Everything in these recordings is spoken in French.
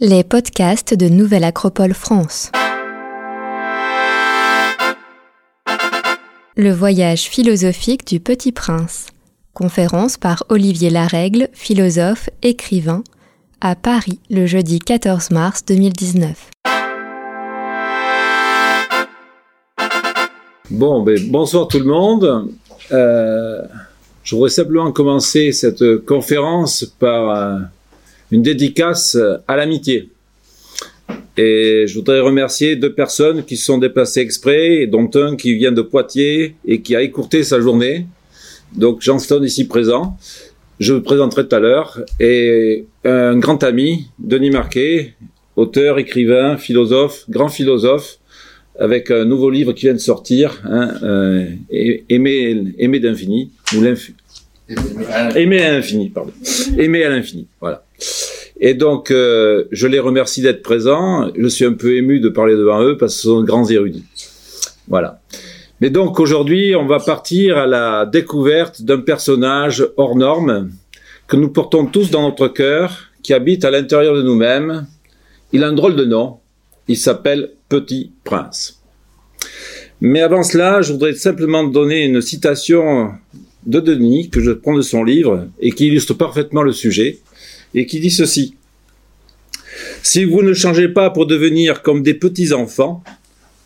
Les podcasts de Nouvelle Acropole France. Le voyage philosophique du Petit Prince. Conférence par Olivier Larègle, philosophe, écrivain, à Paris le jeudi 14 mars 2019. Bon, ben, bonsoir tout le monde. Euh, je voudrais simplement commencer cette conférence par euh, une dédicace à l'amitié. Et je voudrais remercier deux personnes qui se sont déplacées exprès, dont un qui vient de Poitiers et qui a écourté sa journée. Donc Johnston ici présent. Je vous présenterai tout à l'heure. Et un grand ami, Denis Marquet, auteur, écrivain, philosophe, grand philosophe, avec un nouveau livre qui vient de sortir, hein, euh, Aimer, aimer d'infini, ou l'infini. Aimer à l'infini, pardon. Aimer à l'infini, voilà. Et donc, euh, je les remercie d'être présents. Je suis un peu ému de parler devant eux parce que ce sont de grands érudits. Voilà. Mais donc, aujourd'hui, on va partir à la découverte d'un personnage hors norme que nous portons tous dans notre cœur, qui habite à l'intérieur de nous-mêmes. Il a un drôle de nom. Il s'appelle Petit Prince. Mais avant cela, je voudrais simplement donner une citation de Denis, que je prends de son livre, et qui illustre parfaitement le sujet, et qui dit ceci. Si vous ne changez pas pour devenir comme des petits-enfants,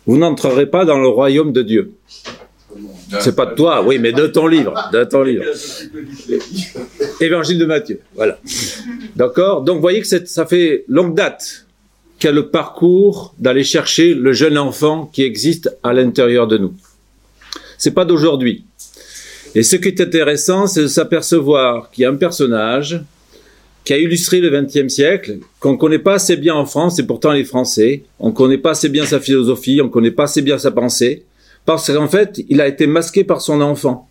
vous n'entrerez pas dans le royaume de Dieu. C'est pas de toi, oui, mais de ton livre, de ton livre. Évangile de Matthieu, voilà. D'accord? Donc, vous voyez que ça fait longue date qu'a le parcours d'aller chercher le jeune enfant qui existe à l'intérieur de nous. C'est pas d'aujourd'hui. Et ce qui est intéressant, c'est de s'apercevoir qu'il y a un personnage qui a illustré le XXe siècle, qu'on ne connaît pas assez bien en France, et pourtant les Français, on ne connaît pas assez bien sa philosophie, on ne connaît pas assez bien sa pensée, parce qu'en fait, il a été masqué par son enfant.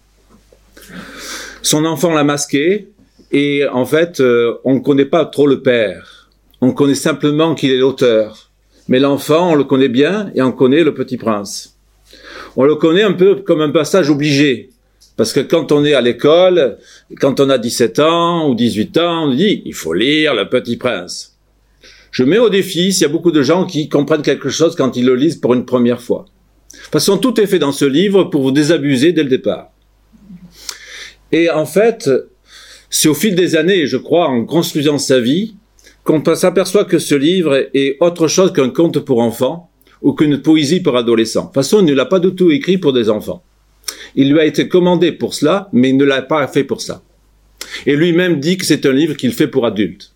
Son enfant l'a masqué, et en fait, euh, on ne connaît pas trop le père. On connaît simplement qu'il est l'auteur. Mais l'enfant, on le connaît bien et on connaît le petit prince. On le connaît un peu comme un passage obligé. Parce que quand on est à l'école, quand on a 17 ans ou 18 ans, on dit, il faut lire le petit prince. Je mets au défi s'il y a beaucoup de gens qui comprennent quelque chose quand ils le lisent pour une première fois. De toute façon, tout est fait dans ce livre pour vous désabuser dès le départ. Et en fait, c'est au fil des années, je crois, en construisant sa vie, qu'on s'aperçoit que ce livre est autre chose qu'un conte pour enfants ou qu'une poésie pour adolescents. De toute façon, il ne l'a pas du tout écrit pour des enfants. Il lui a été commandé pour cela, mais il ne l'a pas fait pour ça. Et lui-même dit que c'est un livre qu'il fait pour adultes.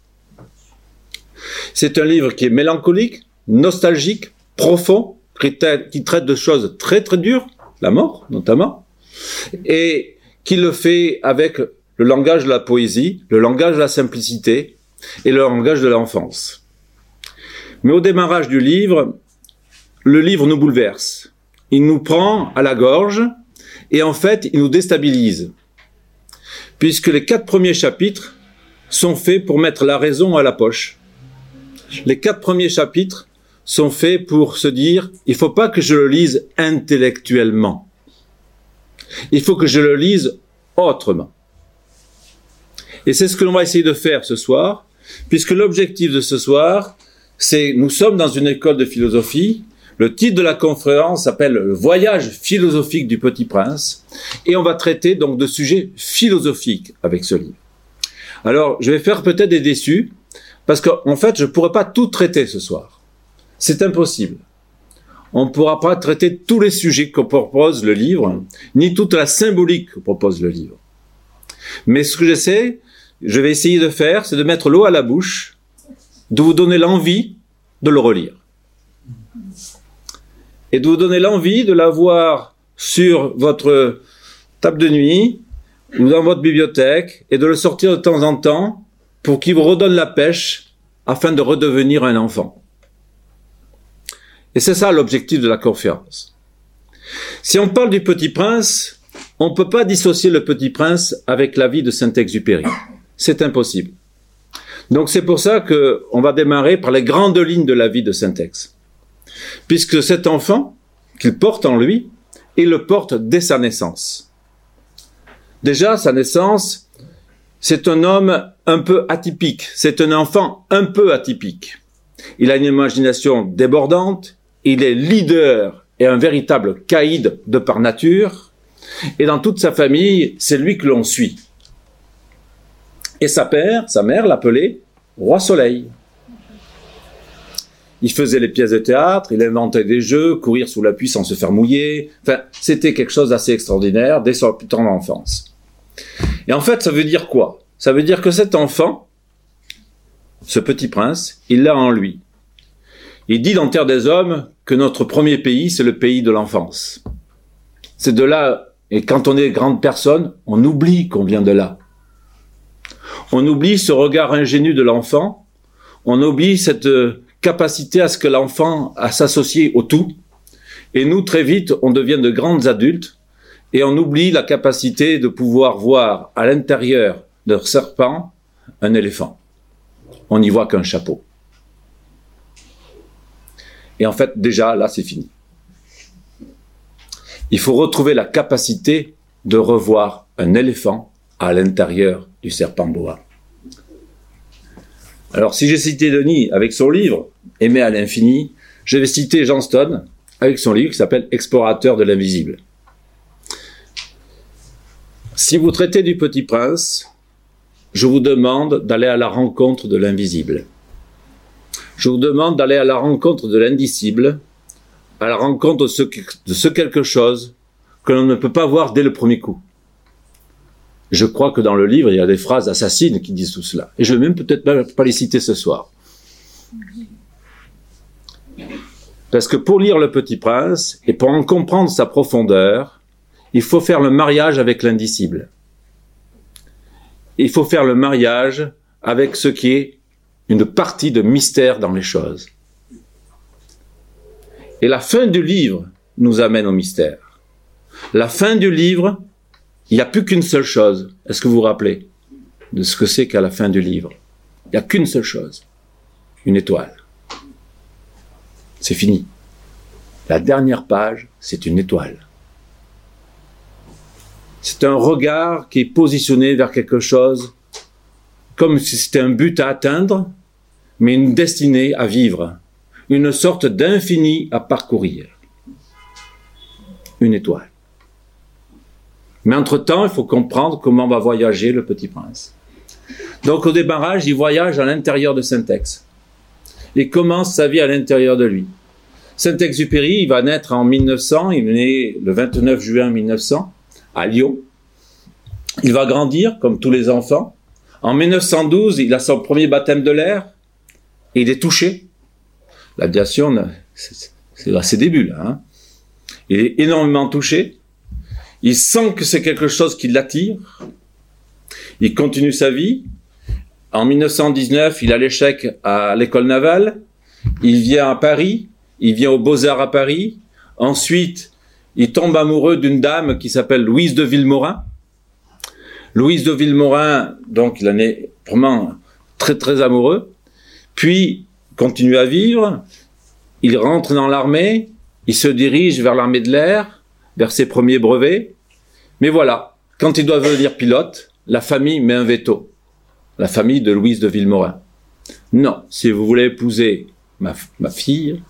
C'est un livre qui est mélancolique, nostalgique, profond, qui traite de choses très très dures, la mort notamment, et qui le fait avec le langage de la poésie, le langage de la simplicité, et le langage de l'enfance. Mais au démarrage du livre, le livre nous bouleverse. Il nous prend à la gorge et en fait, il nous déstabilise. Puisque les quatre premiers chapitres sont faits pour mettre la raison à la poche. Les quatre premiers chapitres sont faits pour se dire, il faut pas que je le lise intellectuellement. Il faut que je le lise autrement. Et c'est ce que l'on va essayer de faire ce soir, puisque l'objectif de ce soir, c'est nous sommes dans une école de philosophie. Le titre de la conférence s'appelle Le voyage philosophique du Petit Prince, et on va traiter donc de sujets philosophiques avec ce livre. Alors, je vais faire peut-être des déçus, parce qu'en fait, je ne pourrais pas tout traiter ce soir. C'est impossible. On ne pourra pas traiter tous les sujets que propose le livre, ni toute la symbolique que propose le livre. Mais ce que j'essaie, je vais essayer de faire, c'est de mettre l'eau à la bouche, de vous donner l'envie de le relire. Et de vous donner l'envie de l'avoir sur votre table de nuit ou dans votre bibliothèque et de le sortir de temps en temps pour qu'il vous redonne la pêche afin de redevenir un enfant. Et c'est ça l'objectif de la conférence. Si on parle du petit prince, on ne peut pas dissocier le petit prince avec la vie de Saint-Exupéry c'est impossible. Donc c'est pour ça que on va démarrer par les grandes lignes de la vie de Saint-Ex. Puisque cet enfant qu'il porte en lui, il le porte dès sa naissance. Déjà, sa naissance, c'est un homme un peu atypique, c'est un enfant un peu atypique. il a une imagination débordante, il est leader et un véritable caïd de par nature, et dans toute sa famille, c'est lui que l'on suit. Et sa père, sa mère l'appelait Roi Soleil. Il faisait les pièces de théâtre, il inventait des jeux, courir sous la pluie sans se faire mouiller. Enfin, c'était quelque chose d'assez extraordinaire dès son plus enfance. Et en fait, ça veut dire quoi? Ça veut dire que cet enfant, ce petit prince, il l'a en lui. Il dit dans Terre des Hommes que notre premier pays, c'est le pays de l'enfance. C'est de là, et quand on est grande personne, on oublie qu'on vient de là. On oublie ce regard ingénu de l'enfant, on oublie cette capacité à ce que l'enfant à s'associer au tout. Et nous, très vite, on devient de grandes adultes et on oublie la capacité de pouvoir voir à l'intérieur d'un serpent un éléphant. On n'y voit qu'un chapeau. Et en fait, déjà, là, c'est fini. Il faut retrouver la capacité de revoir un éléphant à l'intérieur du serpent boa. Alors, si j'ai cité Denis avec son livre Aimer à l'infini, je vais citer Jean Stone avec son livre qui s'appelle Explorateur de l'invisible. Si vous traitez du petit prince, je vous demande d'aller à la rencontre de l'invisible. Je vous demande d'aller à la rencontre de l'indicible, à la rencontre de ce quelque chose que l'on ne peut pas voir dès le premier coup. Je crois que dans le livre, il y a des phrases assassines qui disent tout cela. Et je vais même peut-être pas les citer ce soir. Parce que pour lire Le Petit Prince, et pour en comprendre sa profondeur, il faut faire le mariage avec l'indicible. Il faut faire le mariage avec ce qui est une partie de mystère dans les choses. Et la fin du livre nous amène au mystère. La fin du livre il n'y a plus qu'une seule chose. Est-ce que vous vous rappelez de ce que c'est qu'à la fin du livre? Il n'y a qu'une seule chose. Une étoile. C'est fini. La dernière page, c'est une étoile. C'est un regard qui est positionné vers quelque chose comme si c'était un but à atteindre, mais une destinée à vivre, une sorte d'infini à parcourir. Une étoile. Mais entre-temps, il faut comprendre comment va voyager le petit prince. Donc au démarrage, il voyage à l'intérieur de Saint-Ex. Il commence sa vie à l'intérieur de lui. Saint-Exupéry, il va naître en 1900, il est né le 29 juin 1900 à Lyon. Il va grandir comme tous les enfants. En 1912, il a son premier baptême de l'air et il est touché. L'aviation, c'est à ses débuts là. Hein. Il est énormément touché. Il sent que c'est quelque chose qui l'attire. Il continue sa vie. En 1919, il a l'échec à l'école navale. Il vient à Paris. Il vient aux Beaux-Arts à Paris. Ensuite, il tombe amoureux d'une dame qui s'appelle Louise de Villemorin. Louise de Villemorin, donc il en est vraiment très très amoureux. Puis, continue à vivre. Il rentre dans l'armée. Il se dirige vers l'armée de l'air vers ses premiers brevets. Mais voilà, quand il doit devenir pilote, la famille met un veto. La famille de Louise de Villemorin. Non, si vous voulez épouser ma, fille,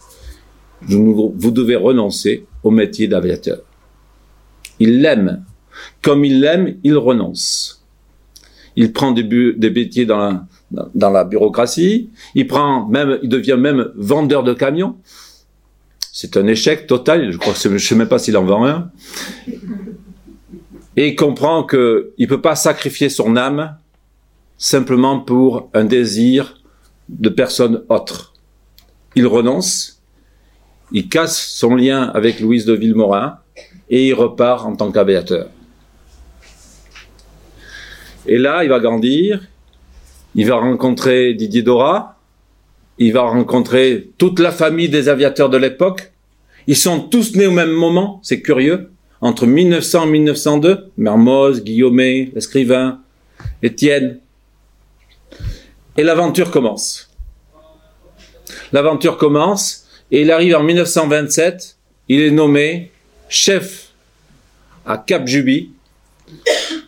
vous devez renoncer au métier d'aviateur. Il l'aime. Comme il l'aime, il renonce. Il prend des, des métiers dans la, dans la bureaucratie. Il prend même, il devient même vendeur de camions. C'est un échec total. Je crois que je ne sais même pas s'il en vend un. Et il comprend qu'il ne peut pas sacrifier son âme simplement pour un désir de personne autre. Il renonce, il casse son lien avec Louise de Villemorin et il repart en tant qu'aviateur. Et là, il va grandir, il va rencontrer Didier Dora, il va rencontrer toute la famille des aviateurs de l'époque. Ils sont tous nés au même moment, c'est curieux, entre 1900 et 1902. Mermoz, Guillaumet, l'escrivain, Étienne. Et l'aventure commence. L'aventure commence et il arrive en 1927. Il est nommé chef à Cap Juby.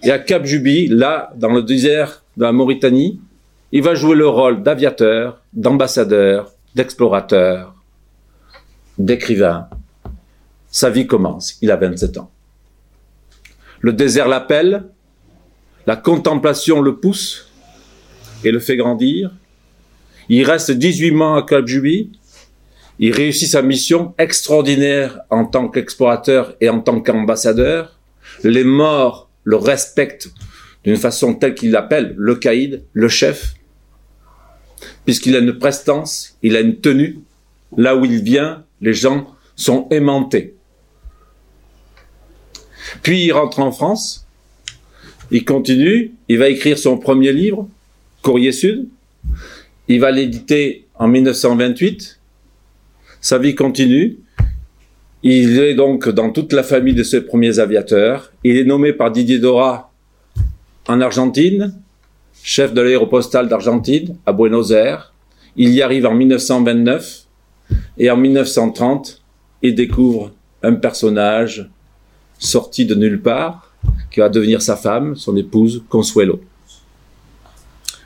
Et à Cap Juby, là, dans le désert de la Mauritanie, il va jouer le rôle d'aviateur, d'ambassadeur, d'explorateur, d'écrivain. Sa vie commence, il a 27 ans. Le désert l'appelle, la contemplation le pousse et le fait grandir. Il reste 18 mois à Cap Il réussit sa mission extraordinaire en tant qu'explorateur et en tant qu'ambassadeur. Les morts le respectent d'une façon telle qu'il l'appelle le caïd, le chef, puisqu'il a une prestance, il a une tenue. Là où il vient, les gens sont aimantés. Puis il rentre en France, il continue, il va écrire son premier livre, Courrier Sud, il va l'éditer en 1928, sa vie continue, il est donc dans toute la famille de ses premiers aviateurs, il est nommé par Didier Dora en Argentine, chef de l'aéropostale d'Argentine, à Buenos Aires. Il y arrive en 1929 et en 1930, il découvre un personnage sorti de nulle part qui va devenir sa femme, son épouse, Consuelo.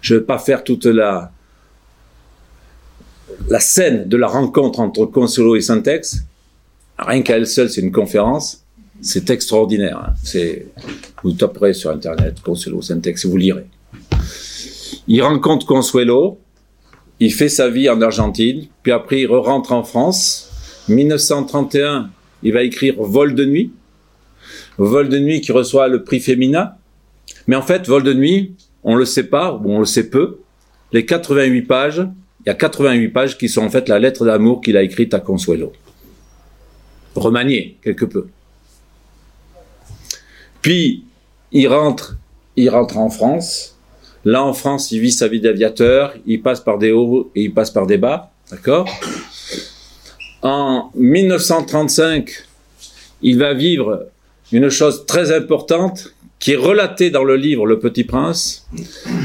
Je ne vais pas faire toute la, la scène de la rencontre entre Consuelo et Syntex. Rien qu'à elle seule, c'est une conférence. C'est extraordinaire. Hein. Vous taperez sur Internet Consuelo Syntex et vous lirez. Il rencontre Consuelo, il fait sa vie en Argentine, puis après il rentre en France. 1931, il va écrire Vol de nuit. Vol de nuit qui reçoit le prix Femina. Mais en fait, Vol de nuit, on le sait pas, ou on le sait peu. Les 88 pages, il y a 88 pages qui sont en fait la lettre d'amour qu'il a écrite à Consuelo. Remaniée, quelque peu. Puis, il rentre, il rentre en France. Là, en France, il vit sa vie d'aviateur, il passe par des hauts et il passe par des bas, d'accord? En 1935, il va vivre une chose très importante qui est relatée dans le livre Le Petit Prince.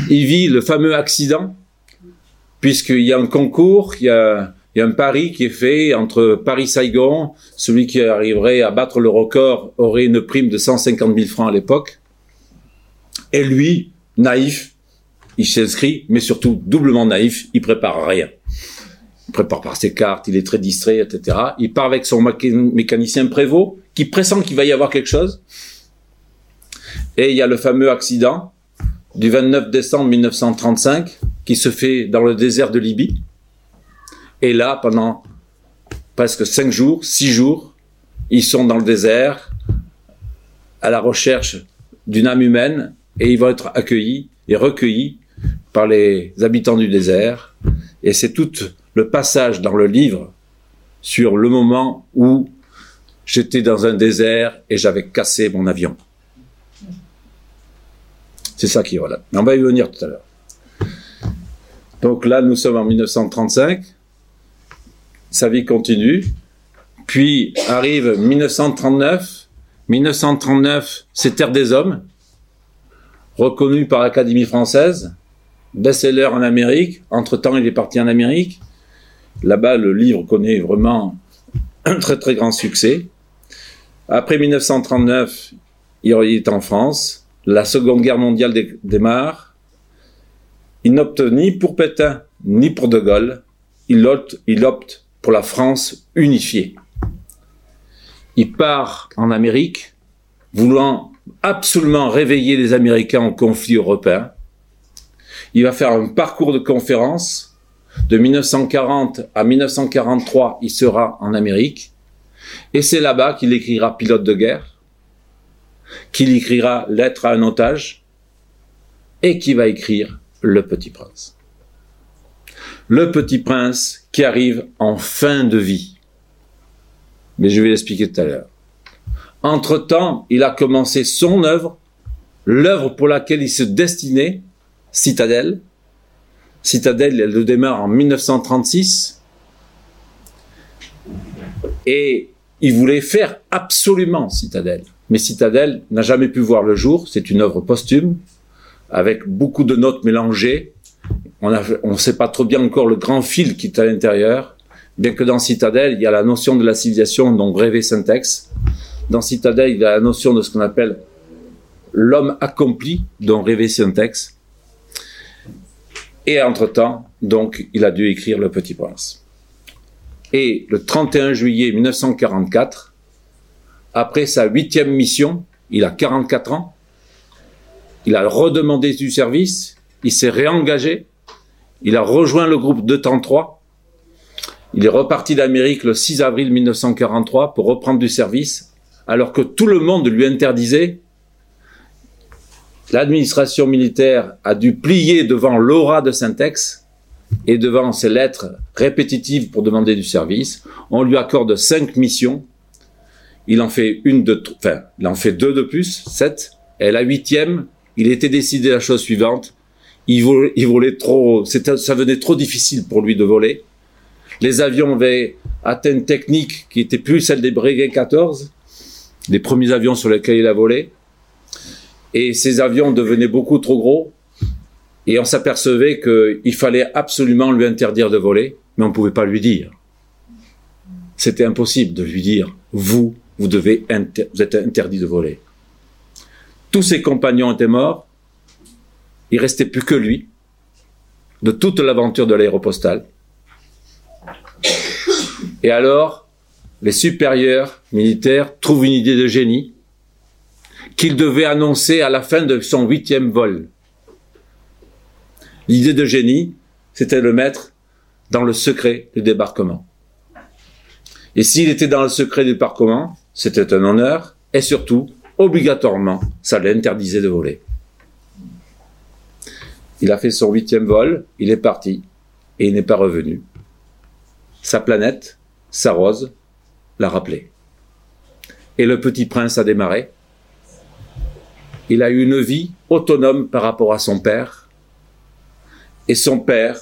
Il vit le fameux accident, puisqu'il y a un concours, il y a, il y a un pari qui est fait entre Paris-Saigon, celui qui arriverait à battre le record aurait une prime de 150 000 francs à l'époque, et lui, naïf, il s'inscrit, mais surtout doublement naïf, il prépare rien. Il prépare par ses cartes, il est très distrait, etc. Il part avec son mécanicien prévôt, qui pressent qu'il va y avoir quelque chose. Et il y a le fameux accident du 29 décembre 1935 qui se fait dans le désert de Libye. Et là, pendant presque cinq jours, six jours, ils sont dans le désert à la recherche d'une âme humaine et ils vont être accueillis et recueillis par les habitants du désert. Et c'est tout le passage dans le livre sur le moment où j'étais dans un désert et j'avais cassé mon avion. C'est ça qui voilà. On va y venir tout à l'heure. Donc là, nous sommes en 1935. Sa vie continue. Puis arrive 1939. 1939, c'est Terre des Hommes, reconnu par l'Académie française best-seller en Amérique. Entre-temps, il est parti en Amérique. Là-bas, le livre connaît vraiment un très très grand succès. Après 1939, il est en France. La Seconde Guerre mondiale démarre. Il n'opte ni pour Pétain ni pour De Gaulle. Il opte, il opte pour la France unifiée. Il part en Amérique, voulant absolument réveiller les Américains au conflit européen. Il va faire un parcours de conférences. De 1940 à 1943, il sera en Amérique. Et c'est là-bas qu'il écrira Pilote de guerre, qu'il écrira Lettre à un otage, et qu'il va écrire Le Petit Prince. Le Petit Prince qui arrive en fin de vie. Mais je vais l'expliquer tout à l'heure. Entre-temps, il a commencé son œuvre, l'œuvre pour laquelle il se destinait, Citadelle. Citadelle, elle le démarre en 1936. Et il voulait faire absolument Citadelle. Mais Citadelle n'a jamais pu voir le jour. C'est une œuvre posthume, avec beaucoup de notes mélangées. On ne sait pas trop bien encore le grand fil qui est à l'intérieur. Bien que dans Citadelle, il y a la notion de la civilisation dont rêvait Syntex. Dans Citadelle, il y a la notion de ce qu'on appelle l'homme accompli dont rêvait Syntex. Et entre-temps, donc, il a dû écrire Le Petit Prince. Et le 31 juillet 1944, après sa huitième mission, il a 44 ans, il a redemandé du service, il s'est réengagé, il a rejoint le groupe 203, il est reparti d'Amérique le 6 avril 1943 pour reprendre du service, alors que tout le monde lui interdisait. L'administration militaire a dû plier devant l'aura de Syntex et devant ses lettres répétitives pour demander du service. On lui accorde cinq missions. Il en fait une de, enfin, il en fait deux de plus, sept. Et la huitième, il était décidé la chose suivante. Il volait, il volait trop, ça venait trop difficile pour lui de voler. Les avions avaient atteint une technique qui était plus celle des Breguet 14, des premiers avions sur lesquels il a volé. Et ces avions devenaient beaucoup trop gros. Et on s'apercevait qu'il fallait absolument lui interdire de voler, mais on ne pouvait pas lui dire. C'était impossible de lui dire, vous, vous devez, êtes interdit de voler. Tous ses compagnons étaient morts. Il restait plus que lui de toute l'aventure de l'aéropostale. Et alors, les supérieurs militaires trouvent une idée de génie qu'il devait annoncer à la fin de son huitième vol. L'idée de génie, c'était le mettre dans le secret du débarquement. Et s'il était dans le secret du débarquement, c'était un honneur, et surtout, obligatoirement, ça l'interdisait de voler. Il a fait son huitième vol, il est parti, et il n'est pas revenu. Sa planète, sa rose, l'a rappelé. Et le petit prince a démarré. Il a eu une vie autonome par rapport à son père. Et son père,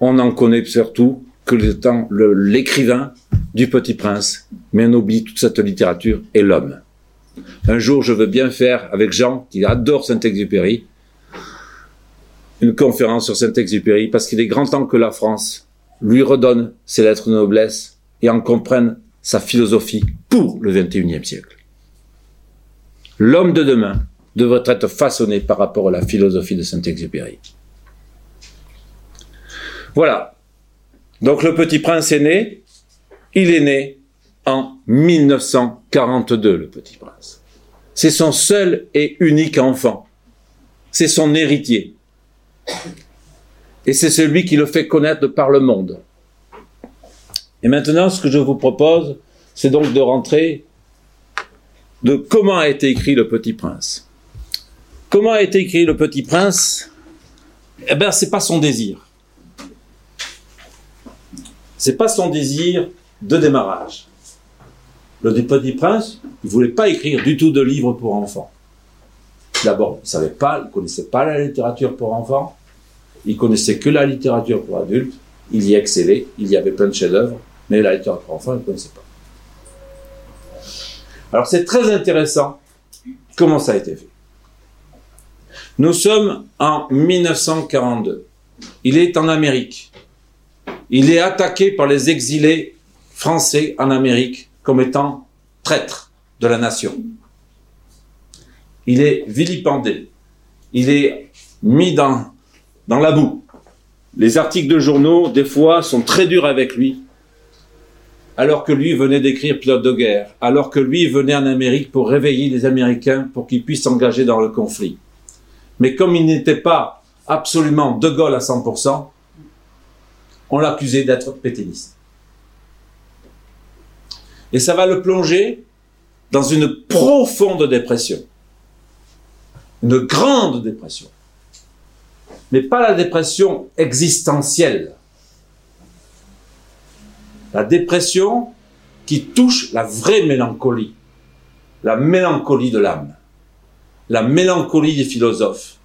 on en connaît surtout que l'écrivain du petit prince, mais on oublie toute cette littérature, et l'homme. Un jour, je veux bien faire avec Jean, qui adore Saint-Exupéry, une conférence sur Saint-Exupéry, parce qu'il est grand temps que la France lui redonne ses lettres de noblesse et en comprenne sa philosophie pour le XXIe siècle. L'homme de demain devrait être façonné par rapport à la philosophie de Saint-Exupéry. Voilà. Donc le petit prince est né. Il est né en 1942, le petit prince. C'est son seul et unique enfant. C'est son héritier. Et c'est celui qui le fait connaître par le monde. Et maintenant, ce que je vous propose, c'est donc de rentrer de comment a été écrit le Petit Prince. Comment a été écrit le Petit Prince? Eh bien, c'est pas son désir. C'est pas son désir de démarrage. Le Petit Prince, il voulait pas écrire du tout de livres pour enfants. D'abord, il savait pas, il connaissait pas la littérature pour enfants. Il connaissait que la littérature pour adultes. Il y excellait. Il y avait plein de chefs-d'œuvre. Mais la littérature pour enfants, il ne connaissait pas. Alors c'est très intéressant comment ça a été fait. Nous sommes en 1942. Il est en Amérique. Il est attaqué par les exilés français en Amérique comme étant traître de la nation. Il est vilipendé. Il est mis dans dans la boue. Les articles de journaux, des fois, sont très durs avec lui, alors que lui venait d'écrire Pilote de guerre, alors que lui venait en Amérique pour réveiller les Américains pour qu'ils puissent s'engager dans le conflit. Mais comme il n'était pas absolument de Gaulle à 100%, on l'accusait d'être pétainiste. Et ça va le plonger dans une profonde dépression. Une grande dépression mais pas la dépression existentielle. La dépression qui touche la vraie mélancolie, la mélancolie de l'âme, la mélancolie des philosophes,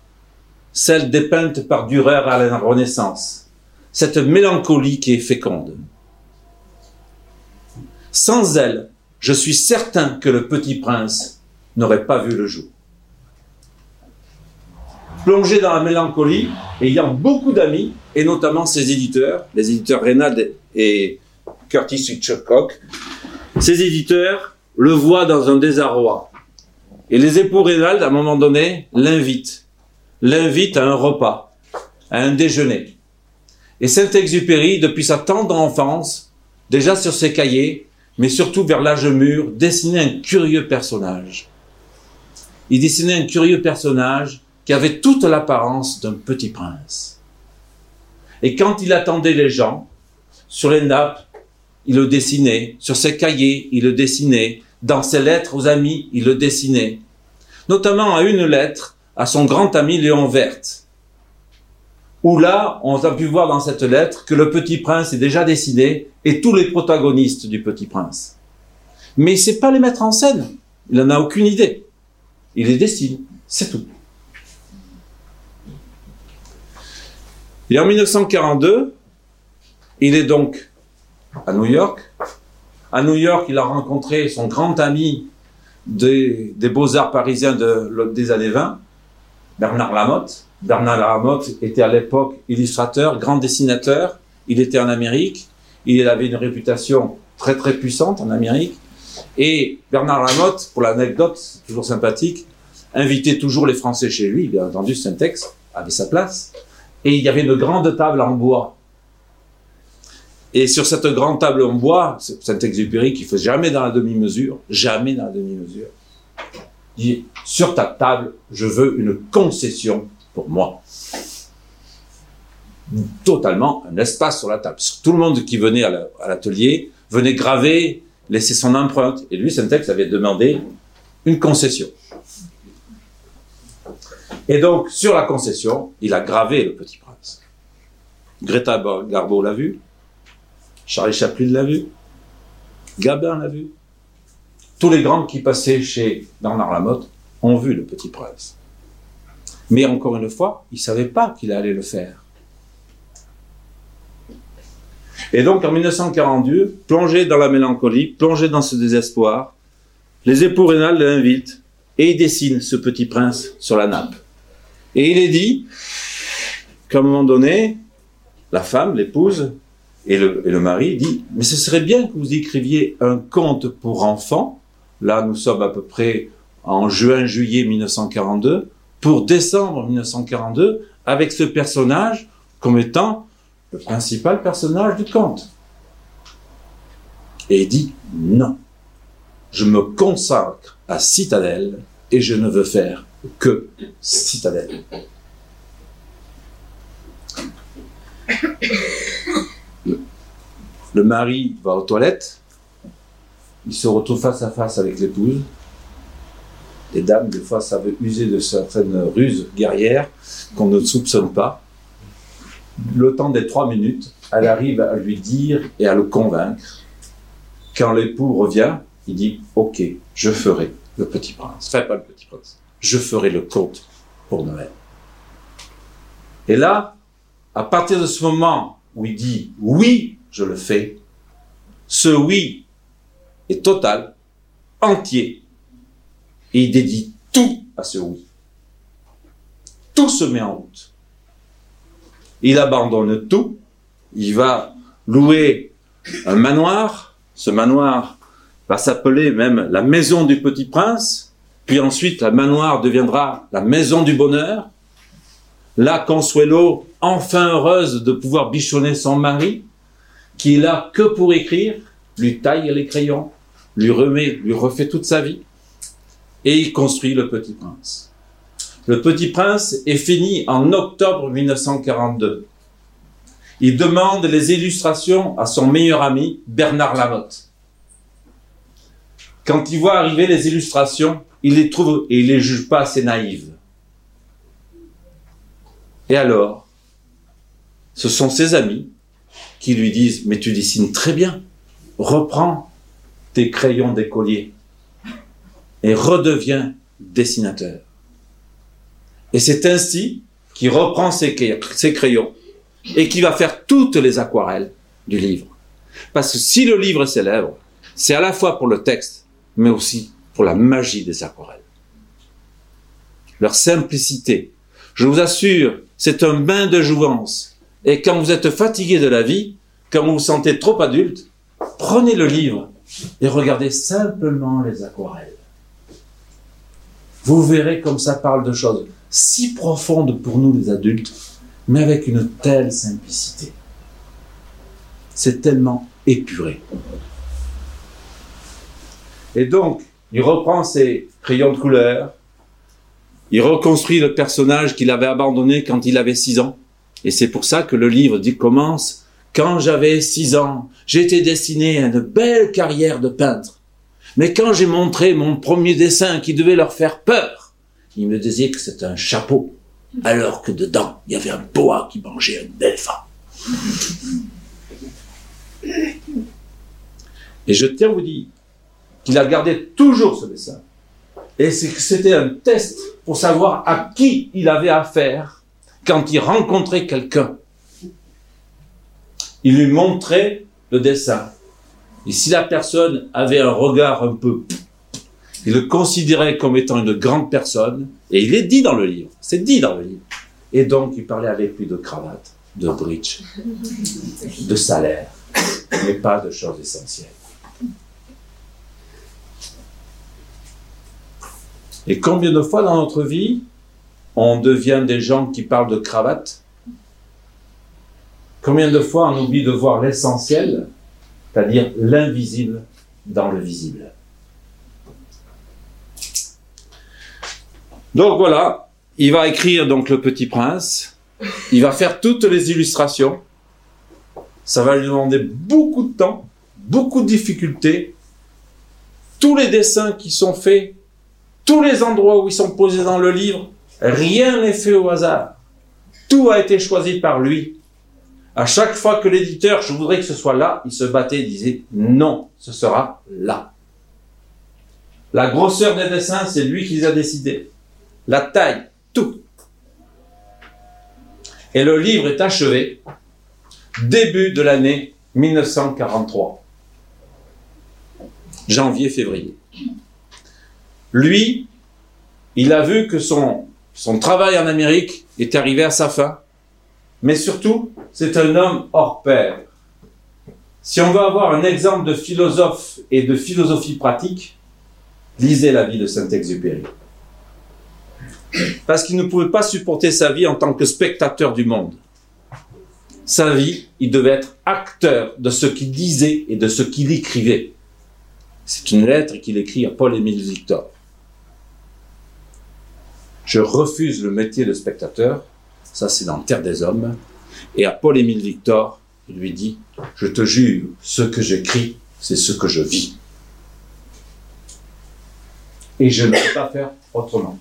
celle dépeinte par Dürer à la Renaissance, cette mélancolie qui est féconde. Sans elle, je suis certain que le petit prince n'aurait pas vu le jour plongé dans la mélancolie, ayant beaucoup d'amis, et notamment ses éditeurs, les éditeurs Reynald et Curtis Hitchcock. Ces éditeurs le voient dans un désarroi. Et les époux Reynald, à un moment donné, l'invitent. L'invitent à un repas, à un déjeuner. Et Saint-Exupéry, depuis sa tendre enfance, déjà sur ses cahiers, mais surtout vers l'âge mûr, dessinait un curieux personnage. Il dessinait un curieux personnage qui avait toute l'apparence d'un petit prince. Et quand il attendait les gens, sur les nappes, il le dessinait, sur ses cahiers, il le dessinait, dans ses lettres aux amis, il le dessinait. Notamment à une lettre à son grand ami Léon Verte, où là, on a pu voir dans cette lettre que le petit prince est déjà dessiné et tous les protagonistes du petit prince. Mais il ne sait pas les mettre en scène. Il n'en a aucune idée. Il les dessine. C'est tout. Et en 1942, il est donc à New York. À New York, il a rencontré son grand ami des, beaux-arts parisiens des années 20, Bernard Lamotte, Bernard Lamotte était à l'époque illustrateur, grand dessinateur. Il était en Amérique. Il avait une réputation très très puissante en Amérique. Et Bernard Lamotte, pour l'anecdote, toujours sympathique, invitait toujours les Français chez lui. Bien entendu, Syntex avait sa place. Et il y avait une grande table en bois. Et sur cette grande table en bois, Saint-Exupéry qui fait jamais dans la demi-mesure, jamais dans la demi-mesure, dit sur ta table, je veux une concession pour moi. Totalement un espace sur la table. Tout le monde qui venait à l'atelier venait graver, laisser son empreinte. Et lui, Syntex avait demandé une concession. Et donc, sur la concession, il a gravé le petit prince. Greta Garbo l'a vu. Charlie Chaplin l'a vu. Gabin l'a vu. Tous les grands qui passaient chez Bernard Lamotte ont vu le petit prince. Mais encore une fois, il ne savait pas qu'il allait le faire. Et donc en 1942, plongé dans la mélancolie, plongé dans ce désespoir, les époux rénales l'invitent et il dessine ce petit prince sur la nappe. Et il est dit qu'à un moment donné, la femme, l'épouse et le, et le mari dit Mais ce serait bien que vous écriviez un conte pour enfants. Là, nous sommes à peu près en juin-juillet 1942 pour décembre 1942 avec ce personnage comme étant le principal personnage du conte. Et il dit non, je me consacre à Citadelle et je ne veux faire que Citadelle. Le mari va aux toilettes, il se retrouve face à face avec l'épouse, les dames, des fois, savent user de certaines ruses guerrières qu'on ne soupçonne pas. Le temps des trois minutes, elle arrive à lui dire et à le convaincre. Quand l'époux revient, il dit Ok, je ferai le petit prince. Enfin, pas le petit prince. Je ferai le conte pour Noël. Et là, à partir de ce moment où il dit Oui, je le fais, ce oui est total, entier, et il dédie tout à ce oui. Tout se met en route. Il abandonne tout. Il va louer un manoir. Ce manoir va s'appeler même la maison du petit prince. Puis ensuite, la manoir deviendra la maison du bonheur. Là, Consuelo, enfin heureuse de pouvoir bichonner son mari, qui est que pour écrire, lui taille les crayons, lui remet, lui refait toute sa vie et il construit le Petit Prince. Le Petit Prince est fini en octobre 1942. Il demande les illustrations à son meilleur ami Bernard Lamotte. Quand il voit arriver les illustrations, il les trouve et il les juge pas assez naïves. Et alors, ce sont ses amis qui lui disent Mais tu dessines très bien, reprends tes crayons d'écolier et redevient dessinateur. Et c'est ainsi qu'il reprend ses, crayons et qui va faire toutes les aquarelles du livre. Parce que si le livre est célèbre, c'est à la fois pour le texte, mais aussi pour la magie des aquarelles. Leur simplicité. Je vous assure, c'est un bain de jouvence. Et quand vous êtes fatigué de la vie, quand vous vous sentez trop adulte, prenez le livre et regardez simplement les aquarelles. Vous verrez comme ça parle de choses si profondes pour nous les adultes, mais avec une telle simplicité. C'est tellement épuré. Et donc, il reprend ses crayons de couleur, il reconstruit le personnage qu'il avait abandonné quand il avait six ans. Et c'est pour ça que le livre dit commence quand j'avais six ans, j'étais destiné à une belle carrière de peintre. Mais quand j'ai montré mon premier dessin qui devait leur faire peur, ils me disaient que c'était un chapeau, alors que dedans, il y avait un boa qui mangeait un éléphant. Et je tiens à vous dire qu'il a gardé toujours ce dessin. Et c'était un test pour savoir à qui il avait affaire quand il rencontrait quelqu'un. Il lui montrait le dessin. Et si la personne avait un regard un peu, il le considérait comme étant une grande personne, et il est dit dans le livre, c'est dit dans le livre. Et donc il parlait avec lui de cravate, de bridge, de salaire, mais pas de choses essentielles. Et combien de fois dans notre vie, on devient des gens qui parlent de cravate. Combien de fois on oublie de voir l'essentiel, c'est-à-dire l'invisible dans le visible? Donc voilà, il va écrire donc le Petit Prince, il va faire toutes les illustrations, ça va lui demander beaucoup de temps, beaucoup de difficultés, tous les dessins qui sont faits tous les endroits où ils sont posés dans le livre, rien n'est fait au hasard. Tout a été choisi par lui. À chaque fois que l'éditeur, je voudrais que ce soit là, il se battait et disait non, ce sera là. La grosseur des dessins, c'est lui qui les a décidés. La taille, tout. Et le livre est achevé début de l'année 1943. Janvier-février. Lui, il a vu que son, son travail en Amérique est arrivé à sa fin. Mais surtout, c'est un homme hors pair. Si on veut avoir un exemple de philosophe et de philosophie pratique, lisez la vie de Saint-Exupéry. Parce qu'il ne pouvait pas supporter sa vie en tant que spectateur du monde. Sa vie, il devait être acteur de ce qu'il disait et de ce qu'il écrivait. C'est une lettre qu'il écrit à Paul-Émile Victor je refuse le métier de spectateur. Ça, c'est dans Terre des Hommes. Et à Paul-Émile Victor, il lui dit, je te jure, ce que j'écris, c'est ce que je vis. Et je ne peux pas faire autrement.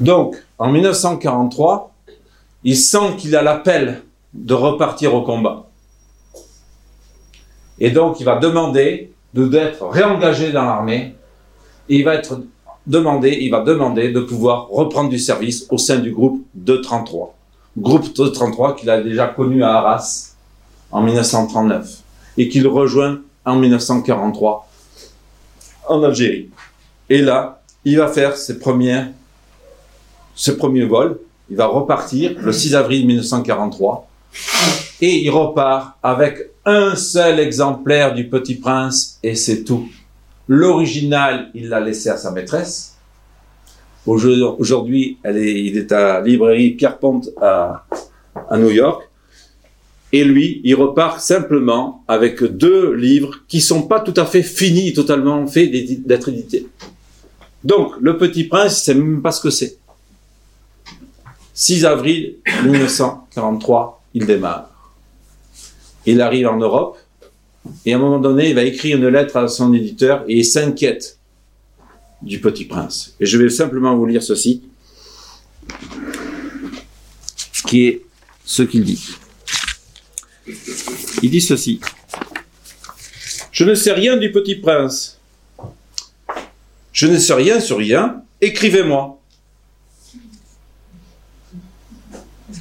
Donc, en 1943, il sent qu'il a l'appel de repartir au combat. Et donc, il va demander d'être réengagé dans l'armée. Il va être demander, il va demander de pouvoir reprendre du service au sein du groupe 233. Groupe 233 qu'il a déjà connu à Arras en 1939 et qu'il rejoint en 1943 en Algérie. Et là, il va faire ses premiers, ses premiers vols. Il va repartir le 6 avril 1943 et il repart avec un seul exemplaire du Petit Prince et c'est tout. L'original, il l'a laissé à sa maîtresse. Aujourd'hui, il est à librairie Pierpont à, à New York. Et lui, il repart simplement avec deux livres qui sont pas tout à fait finis, totalement faits d'être édités. Donc, Le Petit Prince, c'est même pas ce que c'est. 6 avril 1943, il démarre. Il arrive en Europe. Et à un moment donné, il va écrire une lettre à son éditeur et il s'inquiète du petit prince. Et je vais simplement vous lire ceci, qui est ce qu'il dit. Il dit ceci. Je ne sais rien du petit prince. Je ne sais rien sur rien. Écrivez-moi. Il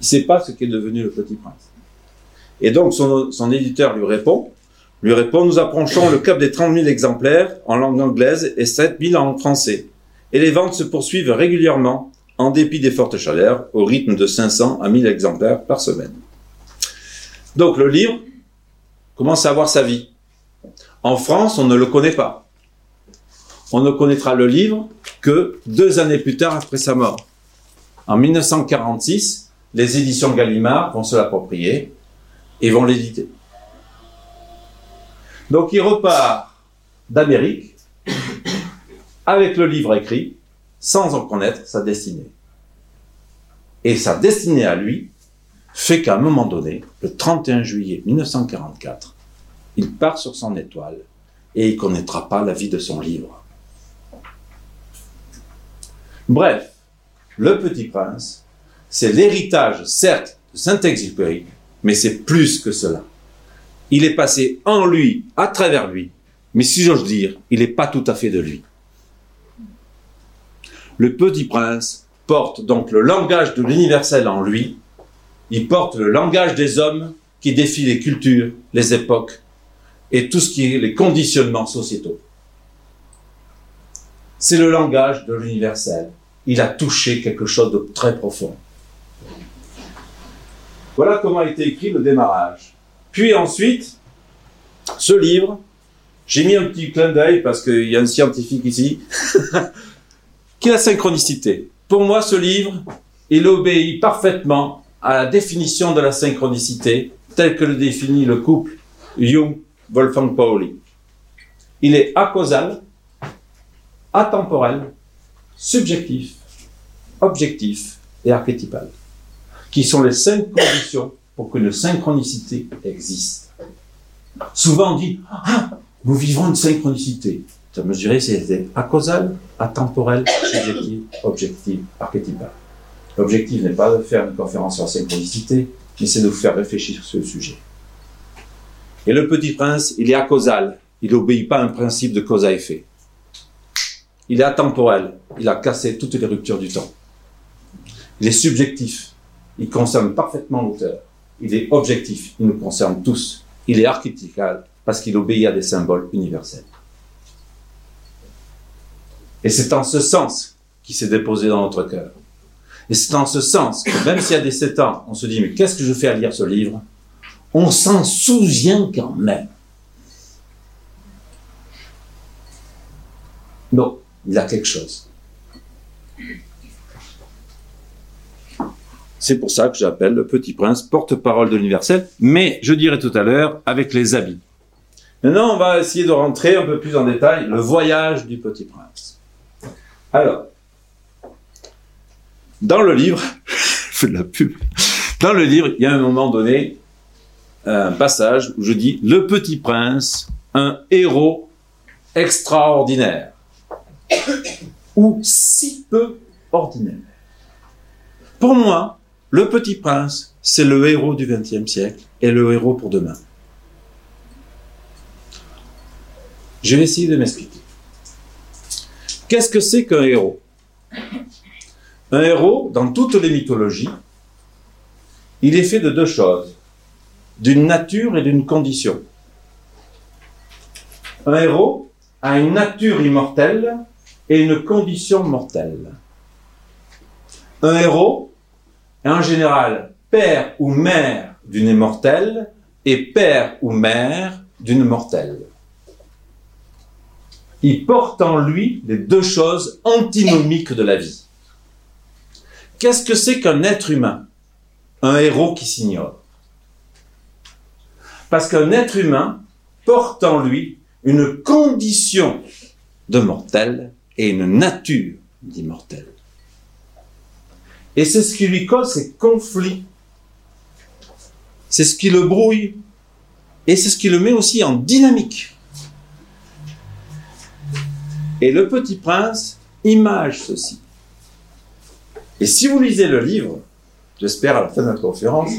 ne sait pas ce qu'est devenu le petit prince. Et donc son, éditeur lui répond, lui répond, nous approchons le cap des 30 000 exemplaires en langue anglaise et 7 000 en français. Et les ventes se poursuivent régulièrement, en dépit des fortes chaleurs, au rythme de 500 à 1000 exemplaires par semaine. Donc le livre commence à avoir sa vie. En France, on ne le connaît pas. On ne connaîtra le livre que deux années plus tard après sa mort. En 1946, les éditions Gallimard vont se l'approprier et vont l'éditer. Donc il repart d'Amérique avec le livre écrit sans en connaître sa destinée. Et sa destinée à lui fait qu'à un moment donné, le 31 juillet 1944, il part sur son étoile et il connaîtra pas la vie de son livre. Bref, Le Petit Prince, c'est l'héritage, certes, de Saint-Exupéry, mais c'est plus que cela. Il est passé en lui, à travers lui, mais si j'ose dire, il n'est pas tout à fait de lui. Le Petit Prince porte donc le langage de l'universel en lui, il porte le langage des hommes qui défient les cultures, les époques et tout ce qui est les conditionnements sociétaux. C'est le langage de l'universel. Il a touché quelque chose de très profond. Voilà comment a été écrit le démarrage. Puis ensuite, ce livre, j'ai mis un petit clin d'œil parce qu'il y a un scientifique ici, qui est la synchronicité. Pour moi, ce livre, il obéit parfaitement à la définition de la synchronicité telle que le définit le couple Jung-Wolfgang Pauli. Il est acausal, atemporel, subjectif, objectif et archétypal, qui sont les cinq conditions pour qu'une synchronicité existe. Souvent on dit Ah, nous vivons une synchronicité. Ça mesurer, c'est acausal, atemporel, subjectif, objectif, archétypal. L'objectif n'est pas de faire une conférence sur la synchronicité, mais c'est de vous faire réfléchir sur ce sujet. Et le petit prince, il est acausal. Il n'obéit pas à un principe de cause à effet. Il est atemporel. Il a cassé toutes les ruptures du temps. Il est subjectif. Il concerne parfaitement l'auteur. Il est objectif. Il nous concerne tous. Il est archétypal parce qu'il obéit à des symboles universels. Et c'est en ce sens qu'il s'est déposé dans notre cœur. Et c'est en ce sens que même s'il y a des 7 ans, on se dit, mais qu'est-ce que je fais à lire ce livre? On s'en souvient quand même. Non, il y a quelque chose. C'est pour ça que j'appelle le petit prince porte-parole de l'universel, mais je dirai tout à l'heure avec les habits. Maintenant, on va essayer de rentrer un peu plus en détail le voyage du petit prince. Alors, dans le livre, je fais de la pub. Dans le livre, il y a un moment donné un passage où je dis le petit prince, un héros extraordinaire ou si peu ordinaire. Pour moi, le petit prince, c'est le héros du XXe siècle et le héros pour demain. Je vais essayer de m'expliquer. Qu'est-ce que c'est qu'un héros? Un héros, dans toutes les mythologies, il est fait de deux choses, d'une nature et d'une condition. Un héros a une nature immortelle et une condition mortelle. Un héros est en général père ou mère d'une immortelle et père ou mère d'une mortelle. Il porte en lui les deux choses antinomiques de la vie. Qu'est-ce que c'est qu'un être humain? Un héros qui s'ignore. Parce qu'un être humain porte en lui une condition de mortel et une nature d'immortel. Et c'est ce qui lui cause ces conflits. C'est ce qui le brouille. Et c'est ce qui le met aussi en dynamique. Et le petit prince image ceci. Et si vous lisez le livre, j'espère à la fin de la conférence,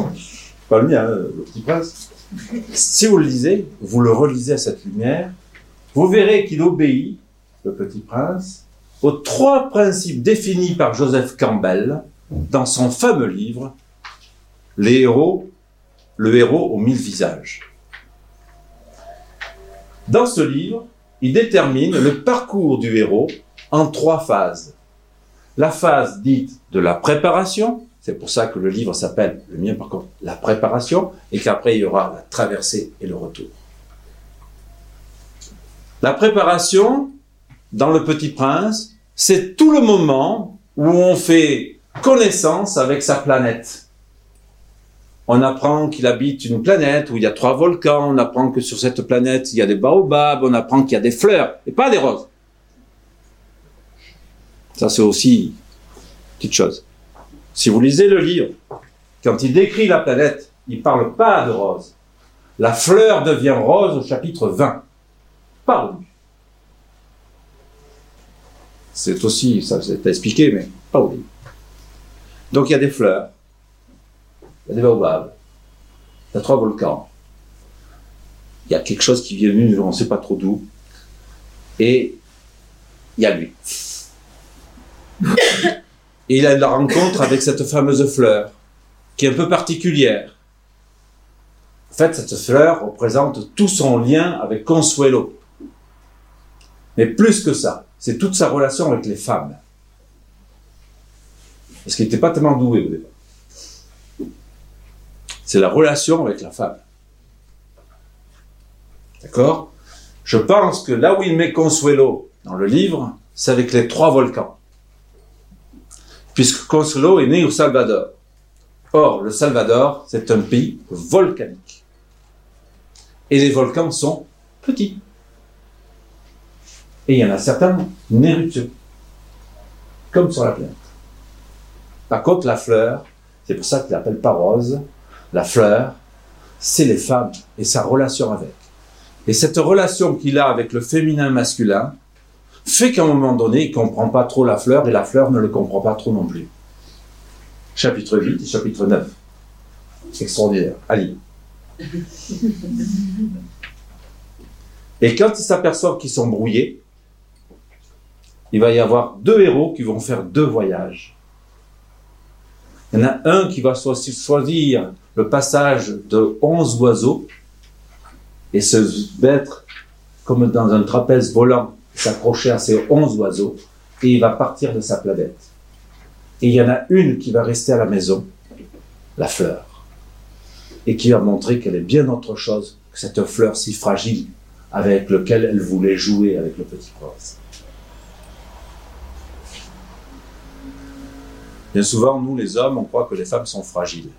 pas le mien, hein, le petit prince, si vous le lisez, vous le relisez à cette lumière, vous verrez qu'il obéit, le petit prince, aux trois principes définis par Joseph Campbell dans son fameux livre Les héros, le héros aux mille visages. Dans ce livre, il détermine le parcours du héros en trois phases la phase dite de la préparation, c'est pour ça que le livre s'appelle, le mien par contre, la préparation, et qu'après il y aura la traversée et le retour. La préparation, dans le Petit Prince, c'est tout le moment où on fait connaissance avec sa planète. on apprend qu'il habite une planète où il y a trois volcans, on apprend que sur cette planète il y a des baobabs, on apprend qu'il y a des fleurs, et pas des roses. Ça c'est aussi une petite chose. Si vous lisez le livre, quand il décrit la planète, il ne parle pas de roses. La fleur devient rose au chapitre 20. Pas au C'est aussi, ça c'est expliqué, mais pas au Donc il y a des fleurs, il y a des baobabs, il y a trois volcans, il y a quelque chose qui vient de on ne sait pas trop d'où, et il y a lui. Et il a la rencontre avec cette fameuse fleur, qui est un peu particulière. En fait, cette fleur représente tout son lien avec Consuelo. Mais plus que ça, c'est toute sa relation avec les femmes. Parce qu'il n'était pas tellement doué au départ. C'est la relation avec la femme. D'accord? Je pense que là où il met Consuelo dans le livre, c'est avec les trois volcans. Puisque Consuelo est né au Salvador. Or, le Salvador, c'est un pays volcanique. Et les volcans sont petits. Et il y en a certains en éruption. Comme sur la planète. Par contre, la fleur, c'est pour ça qu'il l'appelle pas rose, la fleur, c'est les femmes et sa relation avec. Et cette relation qu'il a avec le féminin masculin fait qu'à un moment donné, il comprend pas trop la fleur et la fleur ne le comprend pas trop non plus. Chapitre 8 et chapitre 9. Extraordinaire. Allez. Et quand ils s'aperçoivent qu'ils sont brouillés, il va y avoir deux héros qui vont faire deux voyages. Il y en a un qui va choisir le passage de onze oiseaux et se mettre comme dans un trapèze volant, s'accrocher à ces onze oiseaux, et il va partir de sa planète. Et il y en a une qui va rester à la maison, la fleur, et qui va montrer qu'elle est bien autre chose que cette fleur si fragile avec laquelle elle voulait jouer avec le petit prince. Bien souvent, nous les hommes, on croit que les femmes sont fragiles.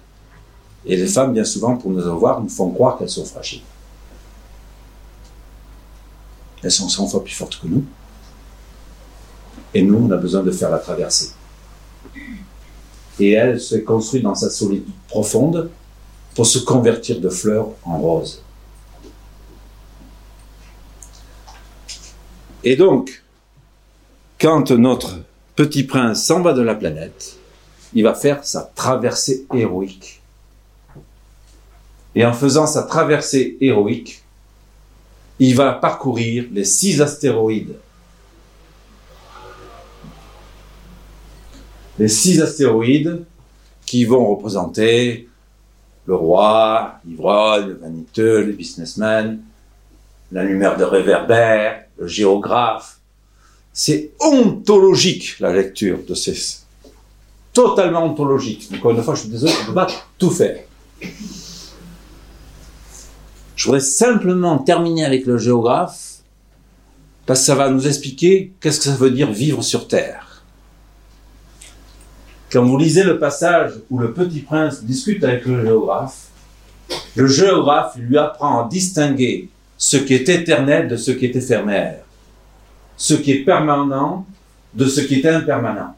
Et les femmes, bien souvent, pour nous avoir, nous font croire qu'elles sont fragiles. Elles sont 100 fois plus fortes que nous. Et nous, on a besoin de faire la traversée. Et elle se construit dans sa solitude profonde pour se convertir de fleurs en roses. Et donc, quand notre petit prince s'en va de la planète, il va faire sa traversée héroïque et en faisant sa traversée héroïque, il va parcourir les six astéroïdes. Les six astéroïdes qui vont représenter le roi, l'ivrogne, le vaniteux, le businessman, la lumière de réverbère, le géographe. C'est ontologique la lecture de ces... Totalement ontologique. Encore une fois, je suis désolé, je ne peux pas tout faire. Je voudrais simplement terminer avec le géographe, parce que ça va nous expliquer qu'est-ce que ça veut dire vivre sur Terre. Quand vous lisez le passage où le petit prince discute avec le géographe, le géographe lui apprend à distinguer ce qui est éternel de ce qui est éphémère, ce qui est permanent de ce qui est impermanent.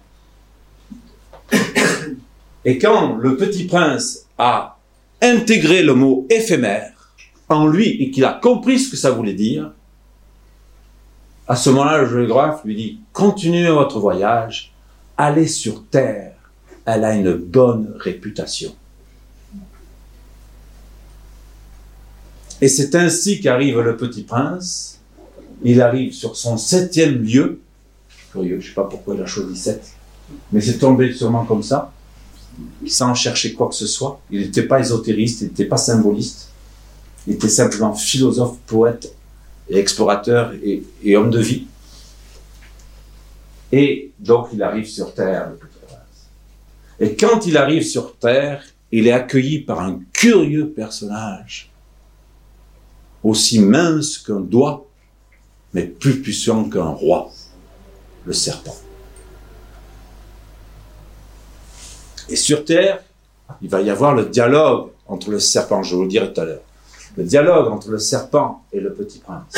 Et quand le petit prince a intégré le mot éphémère, en lui et qu'il a compris ce que ça voulait dire, à ce moment-là, le géographe lui dit, continuez votre voyage, allez sur Terre, elle a une bonne réputation. Et c'est ainsi qu'arrive le petit prince. Il arrive sur son septième lieu. Curieux, je ne sais pas pourquoi il a choisi sept, mais c'est tombé sûrement comme ça, sans chercher quoi que ce soit. Il n'était pas ésotériste, il n'était pas symboliste. Il était simplement philosophe, poète et explorateur et, homme de vie. Et donc il arrive sur Terre, Et quand il arrive sur Terre, il est accueilli par un curieux personnage, aussi mince qu'un doigt, mais plus puissant qu'un roi, le serpent. Et sur Terre, il va y avoir le dialogue entre le serpent, je vous le dirai tout à l'heure. Le dialogue entre le serpent et le petit prince.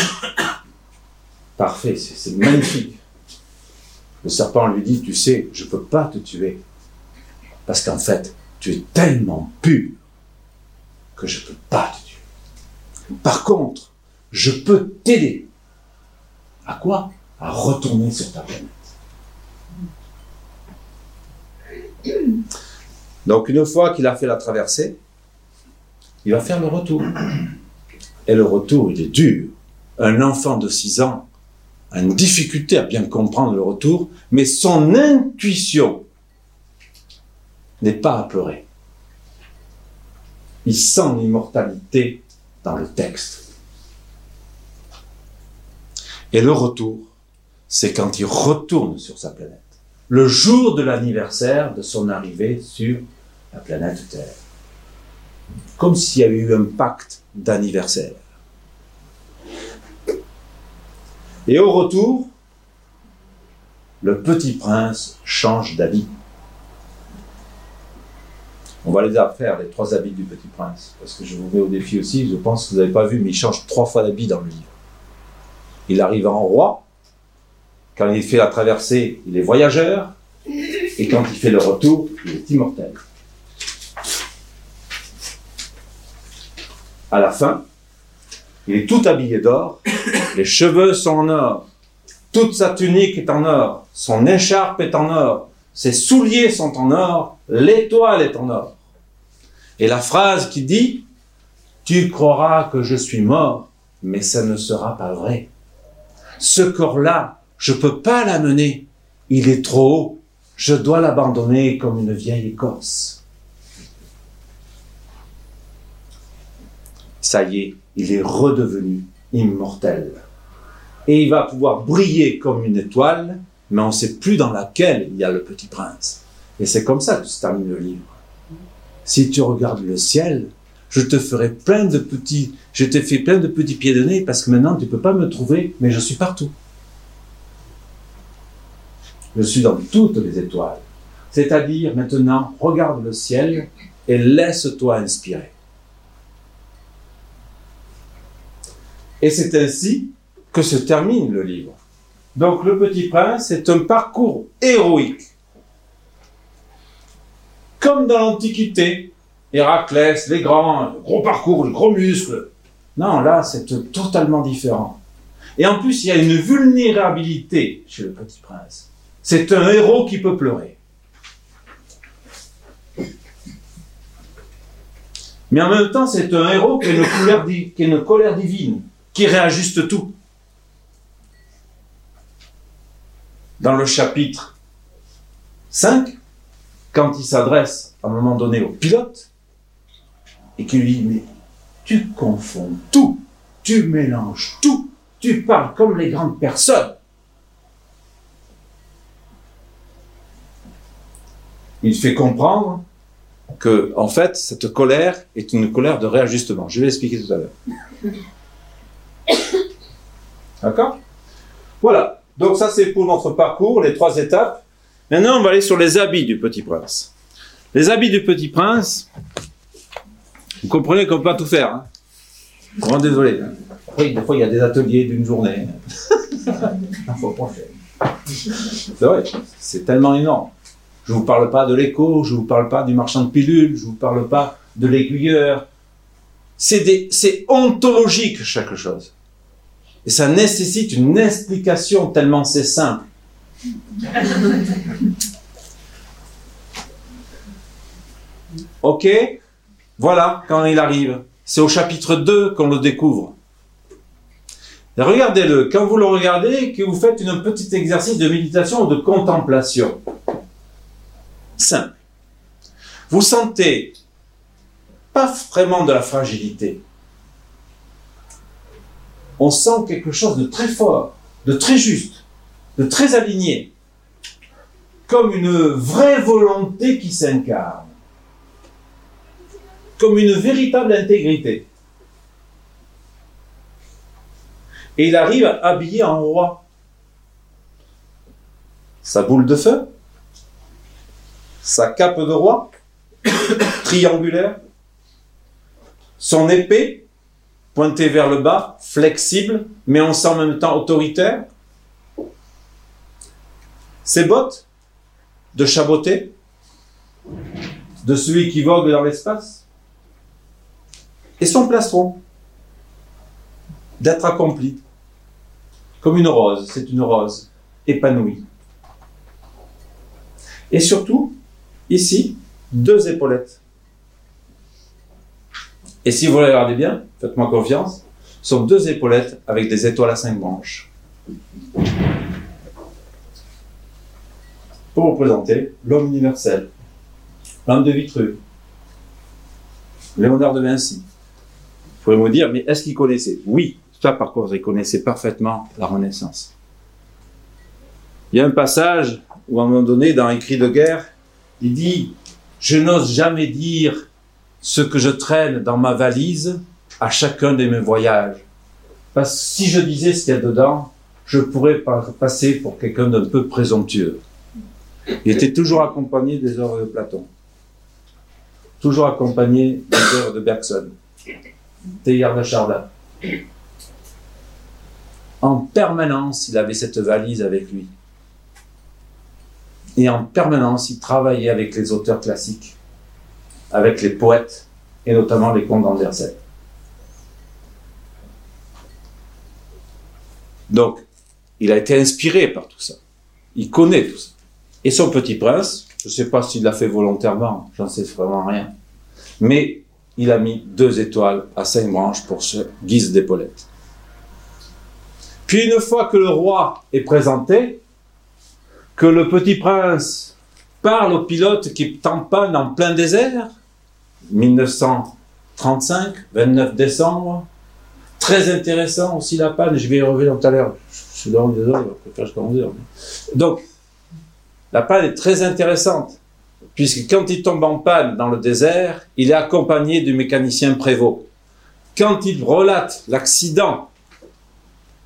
Parfait, c'est magnifique. Le serpent lui dit, tu sais, je ne peux pas te tuer. Parce qu'en fait, tu es tellement pur que je ne peux pas te tuer. Par contre, je peux t'aider. À quoi? À retourner sur ta planète. Donc une fois qu'il a fait la traversée, il va faire le retour. Et le retour, il est dur. Un enfant de 6 ans a une difficulté à bien comprendre le retour, mais son intuition n'est pas à pleurer. Il sent l'immortalité dans le texte. Et le retour, c'est quand il retourne sur sa planète. Le jour de l'anniversaire de son arrivée sur la planète Terre. Comme s'il y avait eu un pacte d'anniversaire. Et au retour, le petit prince change d'habit. On va les faire, les trois habits du petit prince, parce que je vous mets au défi aussi, je pense que vous n'avez pas vu, mais il change trois fois d'habit dans le livre. Il arrive en roi, quand il fait la traversée, il est voyageur, et quand il fait le retour, il est immortel. À la fin, il est tout habillé d'or, les cheveux sont en or, toute sa tunique est en or, son écharpe est en or, ses souliers sont en or, l'étoile est en or. Et la phrase qui dit Tu croiras que je suis mort, mais ça ne sera pas vrai. Ce corps-là, je ne peux pas l'amener. Il est trop haut. Je dois l'abandonner comme une vieille écorce. Ça y est, il est redevenu immortel. Et il va pouvoir briller comme une étoile, mais on ne sait plus dans laquelle il y a le petit prince. Et c'est comme ça que se termine le livre. Si tu regardes le ciel, je te ferai plein de petits, je t'ai fait plein de petits pieds de nez parce que maintenant tu ne peux pas me trouver, mais je suis partout. Je suis dans toutes les étoiles. C'est-à-dire maintenant, regarde le ciel et laisse-toi inspirer. Et c'est ainsi que se termine le livre. Donc le petit prince est un parcours héroïque. Comme dans l'Antiquité, Héraclès, les grands, gros parcours, le gros muscle. Non, là, c'est totalement différent. Et en plus, il y a une vulnérabilité chez le petit prince. C'est un héros qui peut pleurer. Mais en même temps, c'est un héros qui a une, qui colère divine qui réajuste tout. Dans le chapitre 5, quand il s'adresse à un moment donné au pilote, et qu'il lui dit, mais tu confonds tout, tu mélanges tout, tu parles comme les grandes personnes. Il fait comprendre que, en fait, cette colère est une colère de réajustement. Je vais l'expliquer tout à l'heure. D'accord? Voilà. Donc ça, c'est pour notre parcours, les trois étapes. Maintenant, on va aller sur les habits du Petit Prince. Les habits du Petit Prince, vous comprenez qu'on ne peut pas tout faire. Hein Grand désolé. Oui, des fois, il y a des ateliers d'une journée. c'est vrai, c'est tellement énorme. Je ne vous parle pas de l'écho, je ne vous parle pas du marchand de pilules, je ne vous parle pas de l'aiguilleur. C'est ontologique chaque chose. Et ça nécessite une explication tellement c'est simple. ok? Voilà quand il arrive. C'est au chapitre 2 qu'on le découvre. Regardez-le. Quand vous le regardez, que vous faites un petit exercice de méditation ou de contemplation. Simple. Vous sentez pas vraiment de la fragilité on sent quelque chose de très fort, de très juste, de très aligné, comme une vraie volonté qui s'incarne, comme une véritable intégrité. Et il arrive habillé en roi. Sa boule de feu, sa cape de roi, triangulaire, Son épée, pointée vers le bas, flexible, mais en même temps autoritaire. Ses bottes, de chaboté, de celui qui vogue dans l'espace. Et son plastron, d'être accompli, comme une rose, c'est une rose épanouie. Et surtout, ici, deux épaulettes. Et si vous regardez bien, faites-moi confiance, ce sont deux épaulettes avec des étoiles à cinq branches. Pour représenter l'homme universel, l'homme de Vitruve, Léonard de Vinci. Vous pouvez me dire, mais est-ce qu'il connaissait? Oui, ça par contre, il connaissait parfaitement la Renaissance. Il y a un passage où à un moment donné, dans un cri de guerre, il dit, je n'ose jamais dire ce que je traîne dans ma valise à chacun de mes voyages. Parce que si je disais ce qu'il y a dedans, je pourrais passer pour quelqu'un d'un peu présomptueux. Il était toujours accompagné des œuvres de Platon, toujours accompagné des œuvres de Bergson, Teilhard de Chardin. En permanence, il avait cette valise avec lui. Et en permanence, il travaillait avec les auteurs classiques, avec les poètes, et notamment les contes d'Andersen. Donc, il a été inspiré par tout ça. Il connaît tout ça. Et son petit prince, je ne sais pas s'il l'a fait volontairement, j'en sais vraiment rien. Mais il a mis deux étoiles à cinq branches pour ce guise d'épaulette. Puis une fois que le roi est présenté, que le petit prince parle au pilote qui tamponne en plein désert, 1935, 29 décembre, très intéressant aussi la panne, je vais y revenir tout à l'heure, je suis dans désolé, je préfère Donc, la panne est très intéressante, puisque quand il tombe en panne dans le désert, il est accompagné du mécanicien prévôt. Quand il relate l'accident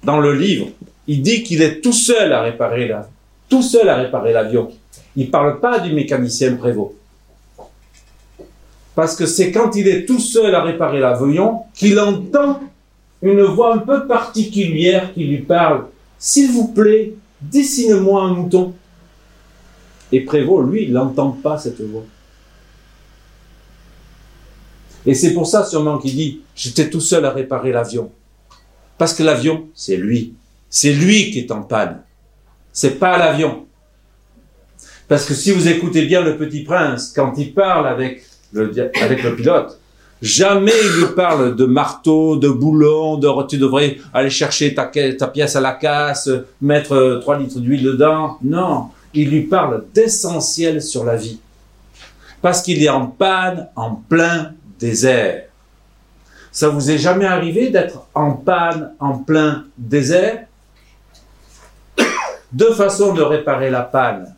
dans le livre, il dit qu'il est tout seul à réparer la, tout seul à réparer l'avion. Il parle pas du mécanicien prévôt. Parce que c'est quand il est tout seul à réparer l'avion qu'il entend une voix un peu particulière qui lui parle. S'il vous plaît, dessine-moi un mouton. Et Prévost, lui, il n'entend pas cette voix. Et c'est pour ça sûrement qu'il dit, j'étais tout seul à réparer l'avion. Parce que l'avion, c'est lui. C'est lui qui est en panne. C'est pas l'avion. Parce que si vous écoutez bien le petit prince, quand il parle avec le, pilote, jamais il lui parle de marteau, de boulon, de tu devrais aller chercher ta, ta pièce à la casse, mettre 3 litres d'huile dedans. Non il lui parle d'essentiel sur la vie. Parce qu'il est en panne en plein désert. Ça vous est jamais arrivé d'être en panne en plein désert? Deux façons de réparer la panne.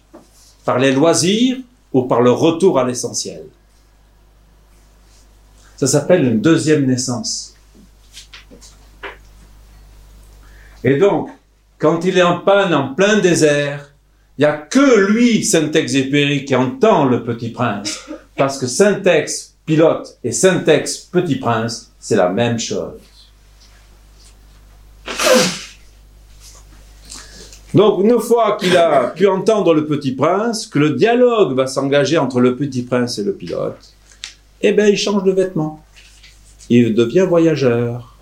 Par les loisirs ou par le retour à l'essentiel. Ça s'appelle une deuxième naissance. Et donc, quand il est en panne en plein désert, il n'y a que lui, Saint-Exupéry, qui entend le petit prince. Parce que Saint-Ex pilote et Saint-Ex petit prince, c'est la même chose. Donc, une fois qu'il a pu entendre le petit prince, que le dialogue va s'engager entre le petit prince et le pilote, eh bien, il change de vêtements. Il devient voyageur.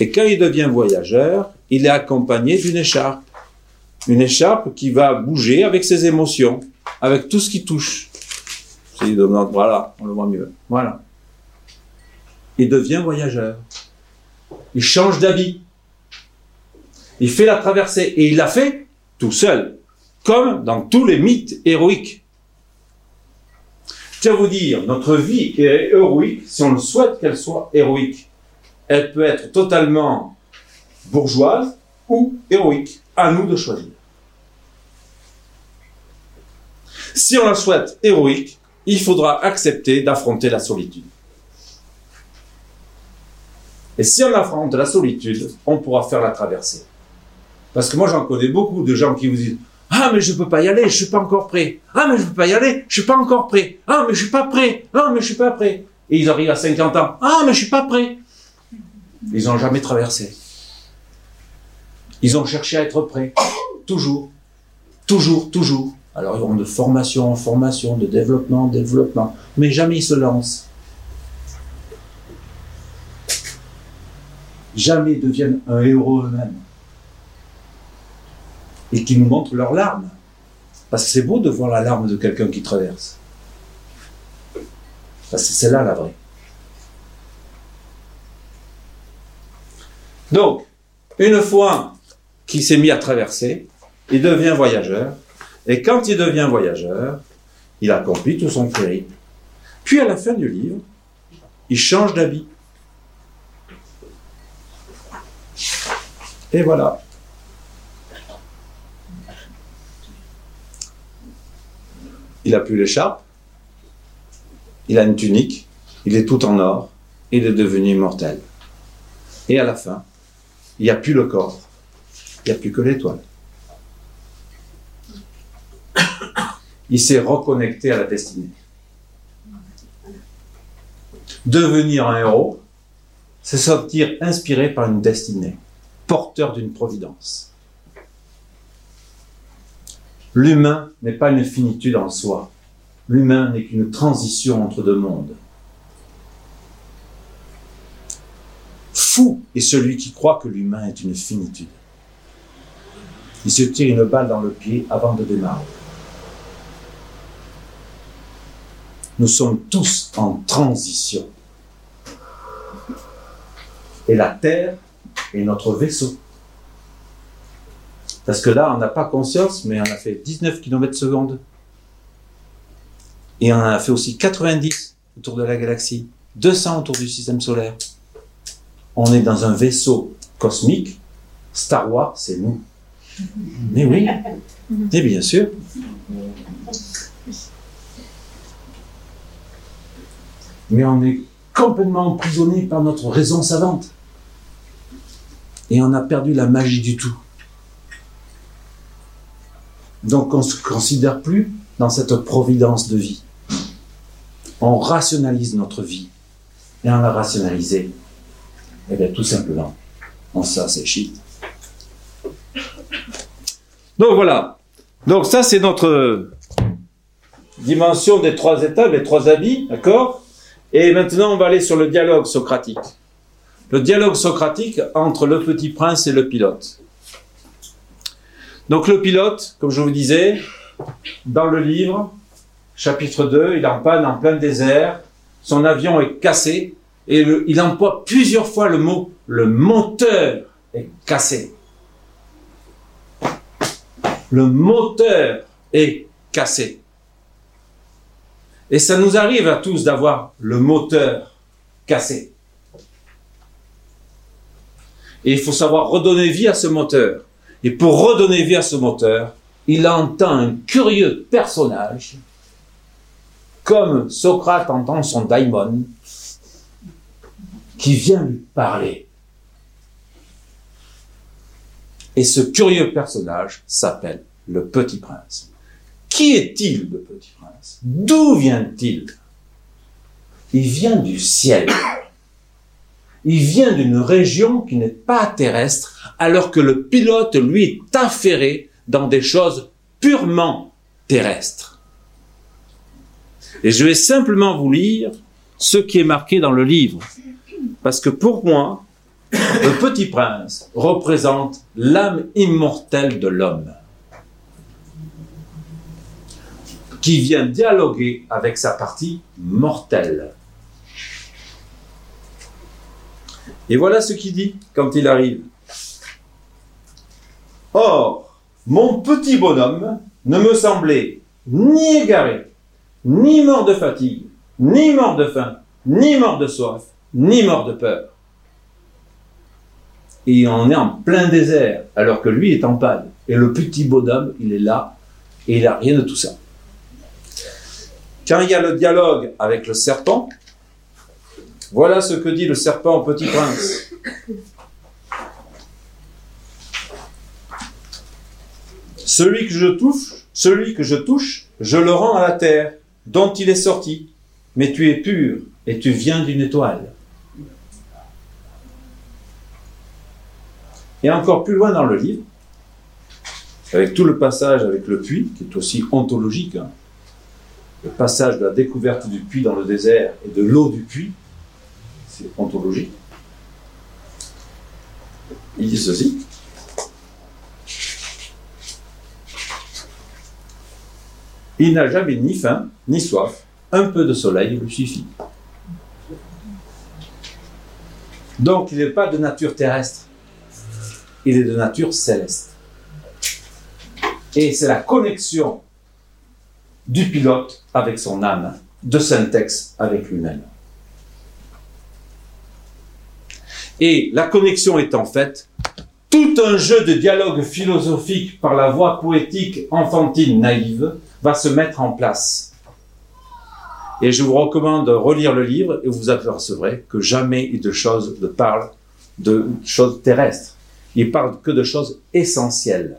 Et quand il devient voyageur, il est accompagné d'une écharpe une écharpe qui va bouger avec ses émotions, avec tout ce qui touche. Voilà, on le voit mieux. Voilà. Il devient voyageur. Il change d'habit. Il fait la traversée. Et il l'a fait tout seul. Comme dans tous les mythes héroïques. Je tiens à vous dire, notre vie est héroïque si on le souhaite qu'elle soit héroïque. Elle peut être totalement bourgeoise ou héroïque. À nous de choisir. Si on la souhaite héroïque, il faudra accepter d'affronter la solitude. Et si on affronte la solitude, on pourra faire la traversée. Parce que moi, j'en connais beaucoup de gens qui vous disent Ah, mais je ne peux pas y aller, je suis pas encore prêt. Ah, mais je ne peux pas y aller, je suis pas encore prêt. Ah, mais je suis pas prêt. Ah, mais je suis pas prêt. Et ils arrivent à 50 ans. Ah, mais je suis pas prêt. Ils n'ont jamais traversé. Ils ont cherché à être prêts. Toujours. Toujours, toujours. Alors ils vont de formation en formation, de développement en développement. Mais jamais ils se lancent. Jamais ils deviennent un héros eux-mêmes. Et qui nous montrent leurs larmes. Parce que c'est beau de voir la larme de quelqu'un qui traverse. C'est là la vraie. Donc, une fois qu'il s'est mis à traverser, il devient voyageur. Et quand il devient voyageur, il accomplit tout son périple. Puis à la fin du livre, il change d'habit. Et voilà. Il a plus l'écharpe, il a une tunique, il est tout en or, il est devenu immortel. Et à la fin, il n'y a plus le corps, il n'y a plus que l'étoile. Il s'est reconnecté à la destinée. Devenir un héros, c'est sortir inspiré par une destinée, porteur d'une providence. L'humain n'est pas une finitude en soi. L'humain n'est qu'une transition entre deux mondes. Fou est celui qui croit que l'humain est une finitude. Il se tire une balle dans le pied avant de démarrer. Nous sommes tous en transition. Et la Terre est notre vaisseau. Parce que là, on n'a pas conscience, mais on a fait 19 km secondes. Et on a fait aussi 90 autour de la galaxie, 200 autour du système solaire. On est dans un vaisseau cosmique. Star Wars, c'est nous. Mais oui, et bien sûr. Mais on est complètement emprisonné par notre raison savante. Et on a perdu la magie du tout. Donc on ne se considère plus dans cette providence de vie. On rationalise notre vie. Et on l'a rationalisé. Eh bien tout simplement, on s'asséchit. Donc voilà. Donc ça c'est notre dimension des trois étapes, les trois habits, d'accord? Et maintenant on va aller sur le dialogue socratique. Le dialogue socratique entre le petit prince et le pilote. Donc le pilote, comme je vous disais, dans le livre, chapitre 2, il en panne en plein désert, son avion est cassé, et il emploie plusieurs fois le mot le moteur est cassé. Le moteur est cassé. Et ça nous arrive à tous d'avoir le moteur cassé. Et il faut savoir redonner vie à ce moteur. Et pour redonner vie à ce moteur, il entend un curieux personnage, comme Socrate entend son daimon, qui vient lui parler. Et ce curieux personnage s'appelle le petit prince. Qui est-il, le petit prince? D'où vient-il? Il vient du ciel. Il vient d'une région qui n'est pas terrestre, alors que le pilote, lui, est affairé dans des choses purement terrestres. Et je vais simplement vous lire ce qui est marqué dans le livre. Parce que pour moi, le petit prince représente l'âme immortelle de l'homme, qui vient dialoguer avec sa partie mortelle. Et voilà ce qu'il dit quand il arrive. Or, mon petit bonhomme ne me semblait ni égaré, ni mort de fatigue, ni mort de faim, ni mort de soif, ni mort de peur. Et on est en plein désert, alors que lui est en panne. Et le petit bonhomme, il est là, et il n'a rien de tout ça. Quand il y a le dialogue avec le serpent, voilà ce que dit le serpent au petit prince. Celui que je touche, celui que je touche, je le rends à la terre dont il est sorti. mais tu es pur et tu viens d'une étoile. Et encore plus loin dans le livre, avec tout le passage avec le puits, qui est aussi ontologique, hein, le passage de la découverte du puits dans le désert et de l'eau du puits, c'est ontologique. Il dit ceci. Il n'a jamais ni faim, ni soif. Un peu de soleil lui suffit. Donc il n'est pas de nature terrestre. Il est de nature céleste. Et c'est la connexion du pilote avec son âme, de Syntex avec lui-même. Et la connexion étant faite, tout un jeu de dialogue philosophique par la voix poétique enfantine naïve va se mettre en place. Et je vous recommande de relire le livre et vous apercevrez que jamais il de choses ne parle de choses terrestres. Il parle que de choses essentielles.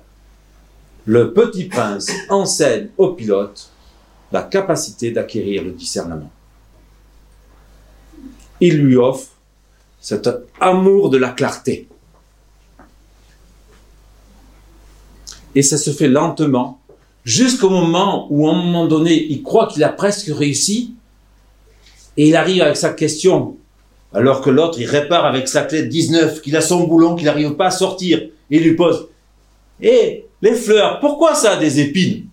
Le petit prince enseigne au pilote la capacité d'acquérir le discernement. Il lui offre cet amour de la clarté. Et ça se fait lentement, jusqu'au moment où, à un moment donné, il croit qu'il a presque réussi, et il arrive avec sa question, alors que l'autre, il répare avec sa clé 19, qu'il a son boulon, qu'il n'arrive pas à sortir, et il lui pose, Eh, les fleurs, pourquoi ça a des épines?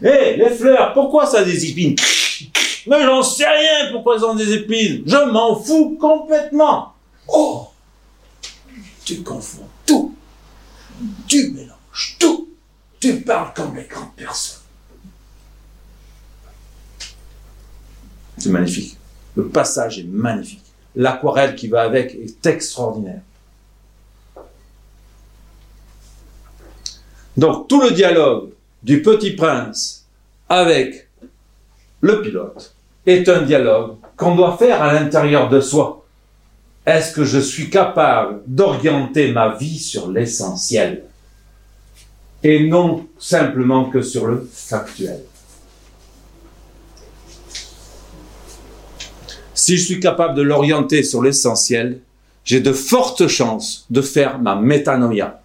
Eh, les fleurs, pourquoi ça a des épines? Mais j'en sais rien pourquoi elles ont des épines. Je m'en fous complètement. Oh Tu confonds tout. Tu mélanges tout. Tu parles comme les grandes personnes. C'est magnifique. Le passage est magnifique. L'aquarelle qui va avec est extraordinaire. Donc tout le dialogue du petit prince avec le pilote est un dialogue qu'on doit faire à l'intérieur de soi. Est-ce que je suis capable d'orienter ma vie sur l'essentiel et non simplement que sur le factuel? Si je suis capable de l'orienter sur l'essentiel, j'ai de fortes chances de faire ma métanoïa.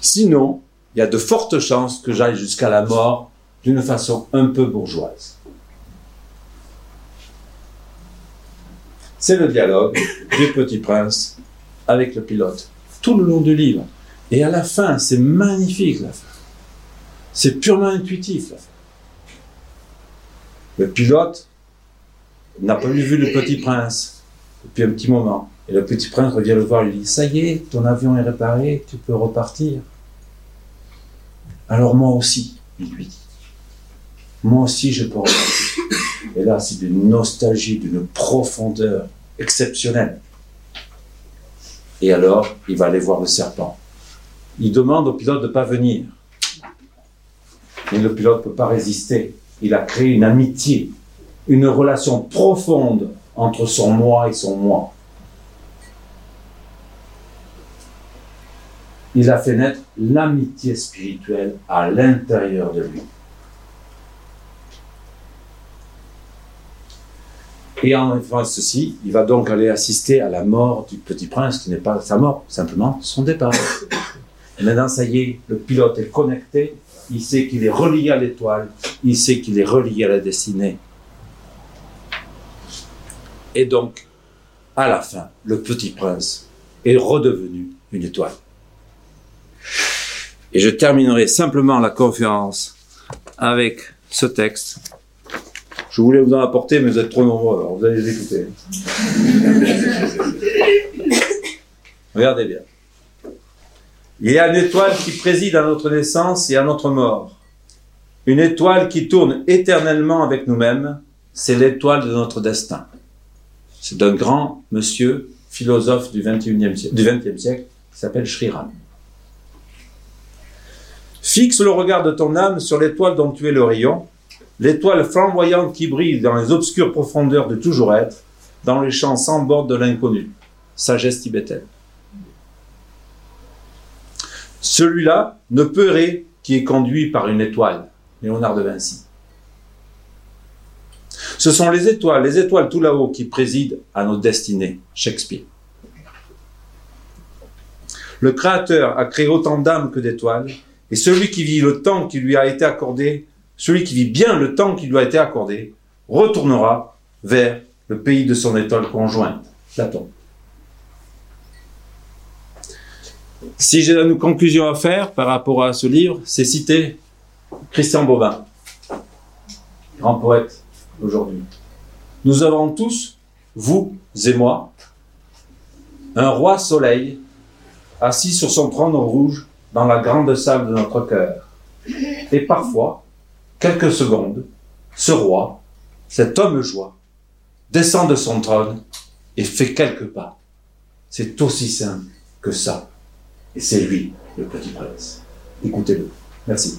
Sinon, il y a de fortes chances que j'aille jusqu'à la mort d'une façon un peu bourgeoise. C'est le dialogue du petit prince avec le pilote, tout le long du livre. Et à la fin, c'est magnifique la. C'est purement intuitif la. Le pilote n'a pas vu le petit prince depuis un petit moment. Et le petit prince revient le voir et lui dit, ça y est, ton avion est réparé, tu peux repartir. Alors moi aussi, il lui dit. Moi aussi, je peux. Et là, c'est d'une nostalgie, d'une profondeur exceptionnelle. Et alors, il va aller voir le serpent. Il demande au pilote de ne pas venir. Mais le pilote ne peut pas résister. Il a créé une amitié, une relation profonde entre son moi et son moi. il a fait naître l'amitié spirituelle à l'intérieur de lui. Et en faisant ceci, il va donc aller assister à la mort du petit prince, qui n'est pas sa mort, simplement son départ. Et maintenant, ça y est, le pilote est connecté, il sait qu'il est relié à l'étoile, il sait qu'il est relié à la destinée. Et donc, à la fin, le petit prince est redevenu une étoile. Et je terminerai simplement la conférence avec ce texte. Je voulais vous en apporter, mais vous êtes trop nombreux, alors vous allez les écouter. Regardez bien. Il y a une étoile qui préside à notre naissance et à notre mort. Une étoile qui tourne éternellement avec nous-mêmes, c'est l'étoile de notre destin. C'est un grand monsieur philosophe du XXe siècle, du siècle qui s'appelle Sri Ram. Fixe le regard de ton âme sur l'étoile dont tu es le rayon, l'étoile flamboyante qui brille dans les obscures profondeurs de toujours être, dans les champs sans bord de l'inconnu. Sagesse tibétaine. Celui-là ne peut qui est conduit par une étoile, Léonard de Vinci. Ce sont les étoiles, les étoiles tout là-haut qui président à nos destinées, Shakespeare. Le Créateur a créé autant d'âmes que d'étoiles, et celui qui vit le temps qui lui a été accordé, celui qui vit bien le temps qui lui a été accordé, retournera vers le pays de son étoile conjointe, Platon. Si j'ai une conclusion à faire par rapport à ce livre, c'est citer Christian Bovin, grand poète d'aujourd'hui. Nous avons tous, vous et moi, un roi soleil assis sur son trône rouge dans la grande salle de notre cœur. Et parfois, quelques secondes, ce roi, cet homme joie, descend de son trône et fait quelques pas. C'est aussi simple que ça. Et c'est lui, le petit prince. Écoutez-le. Merci.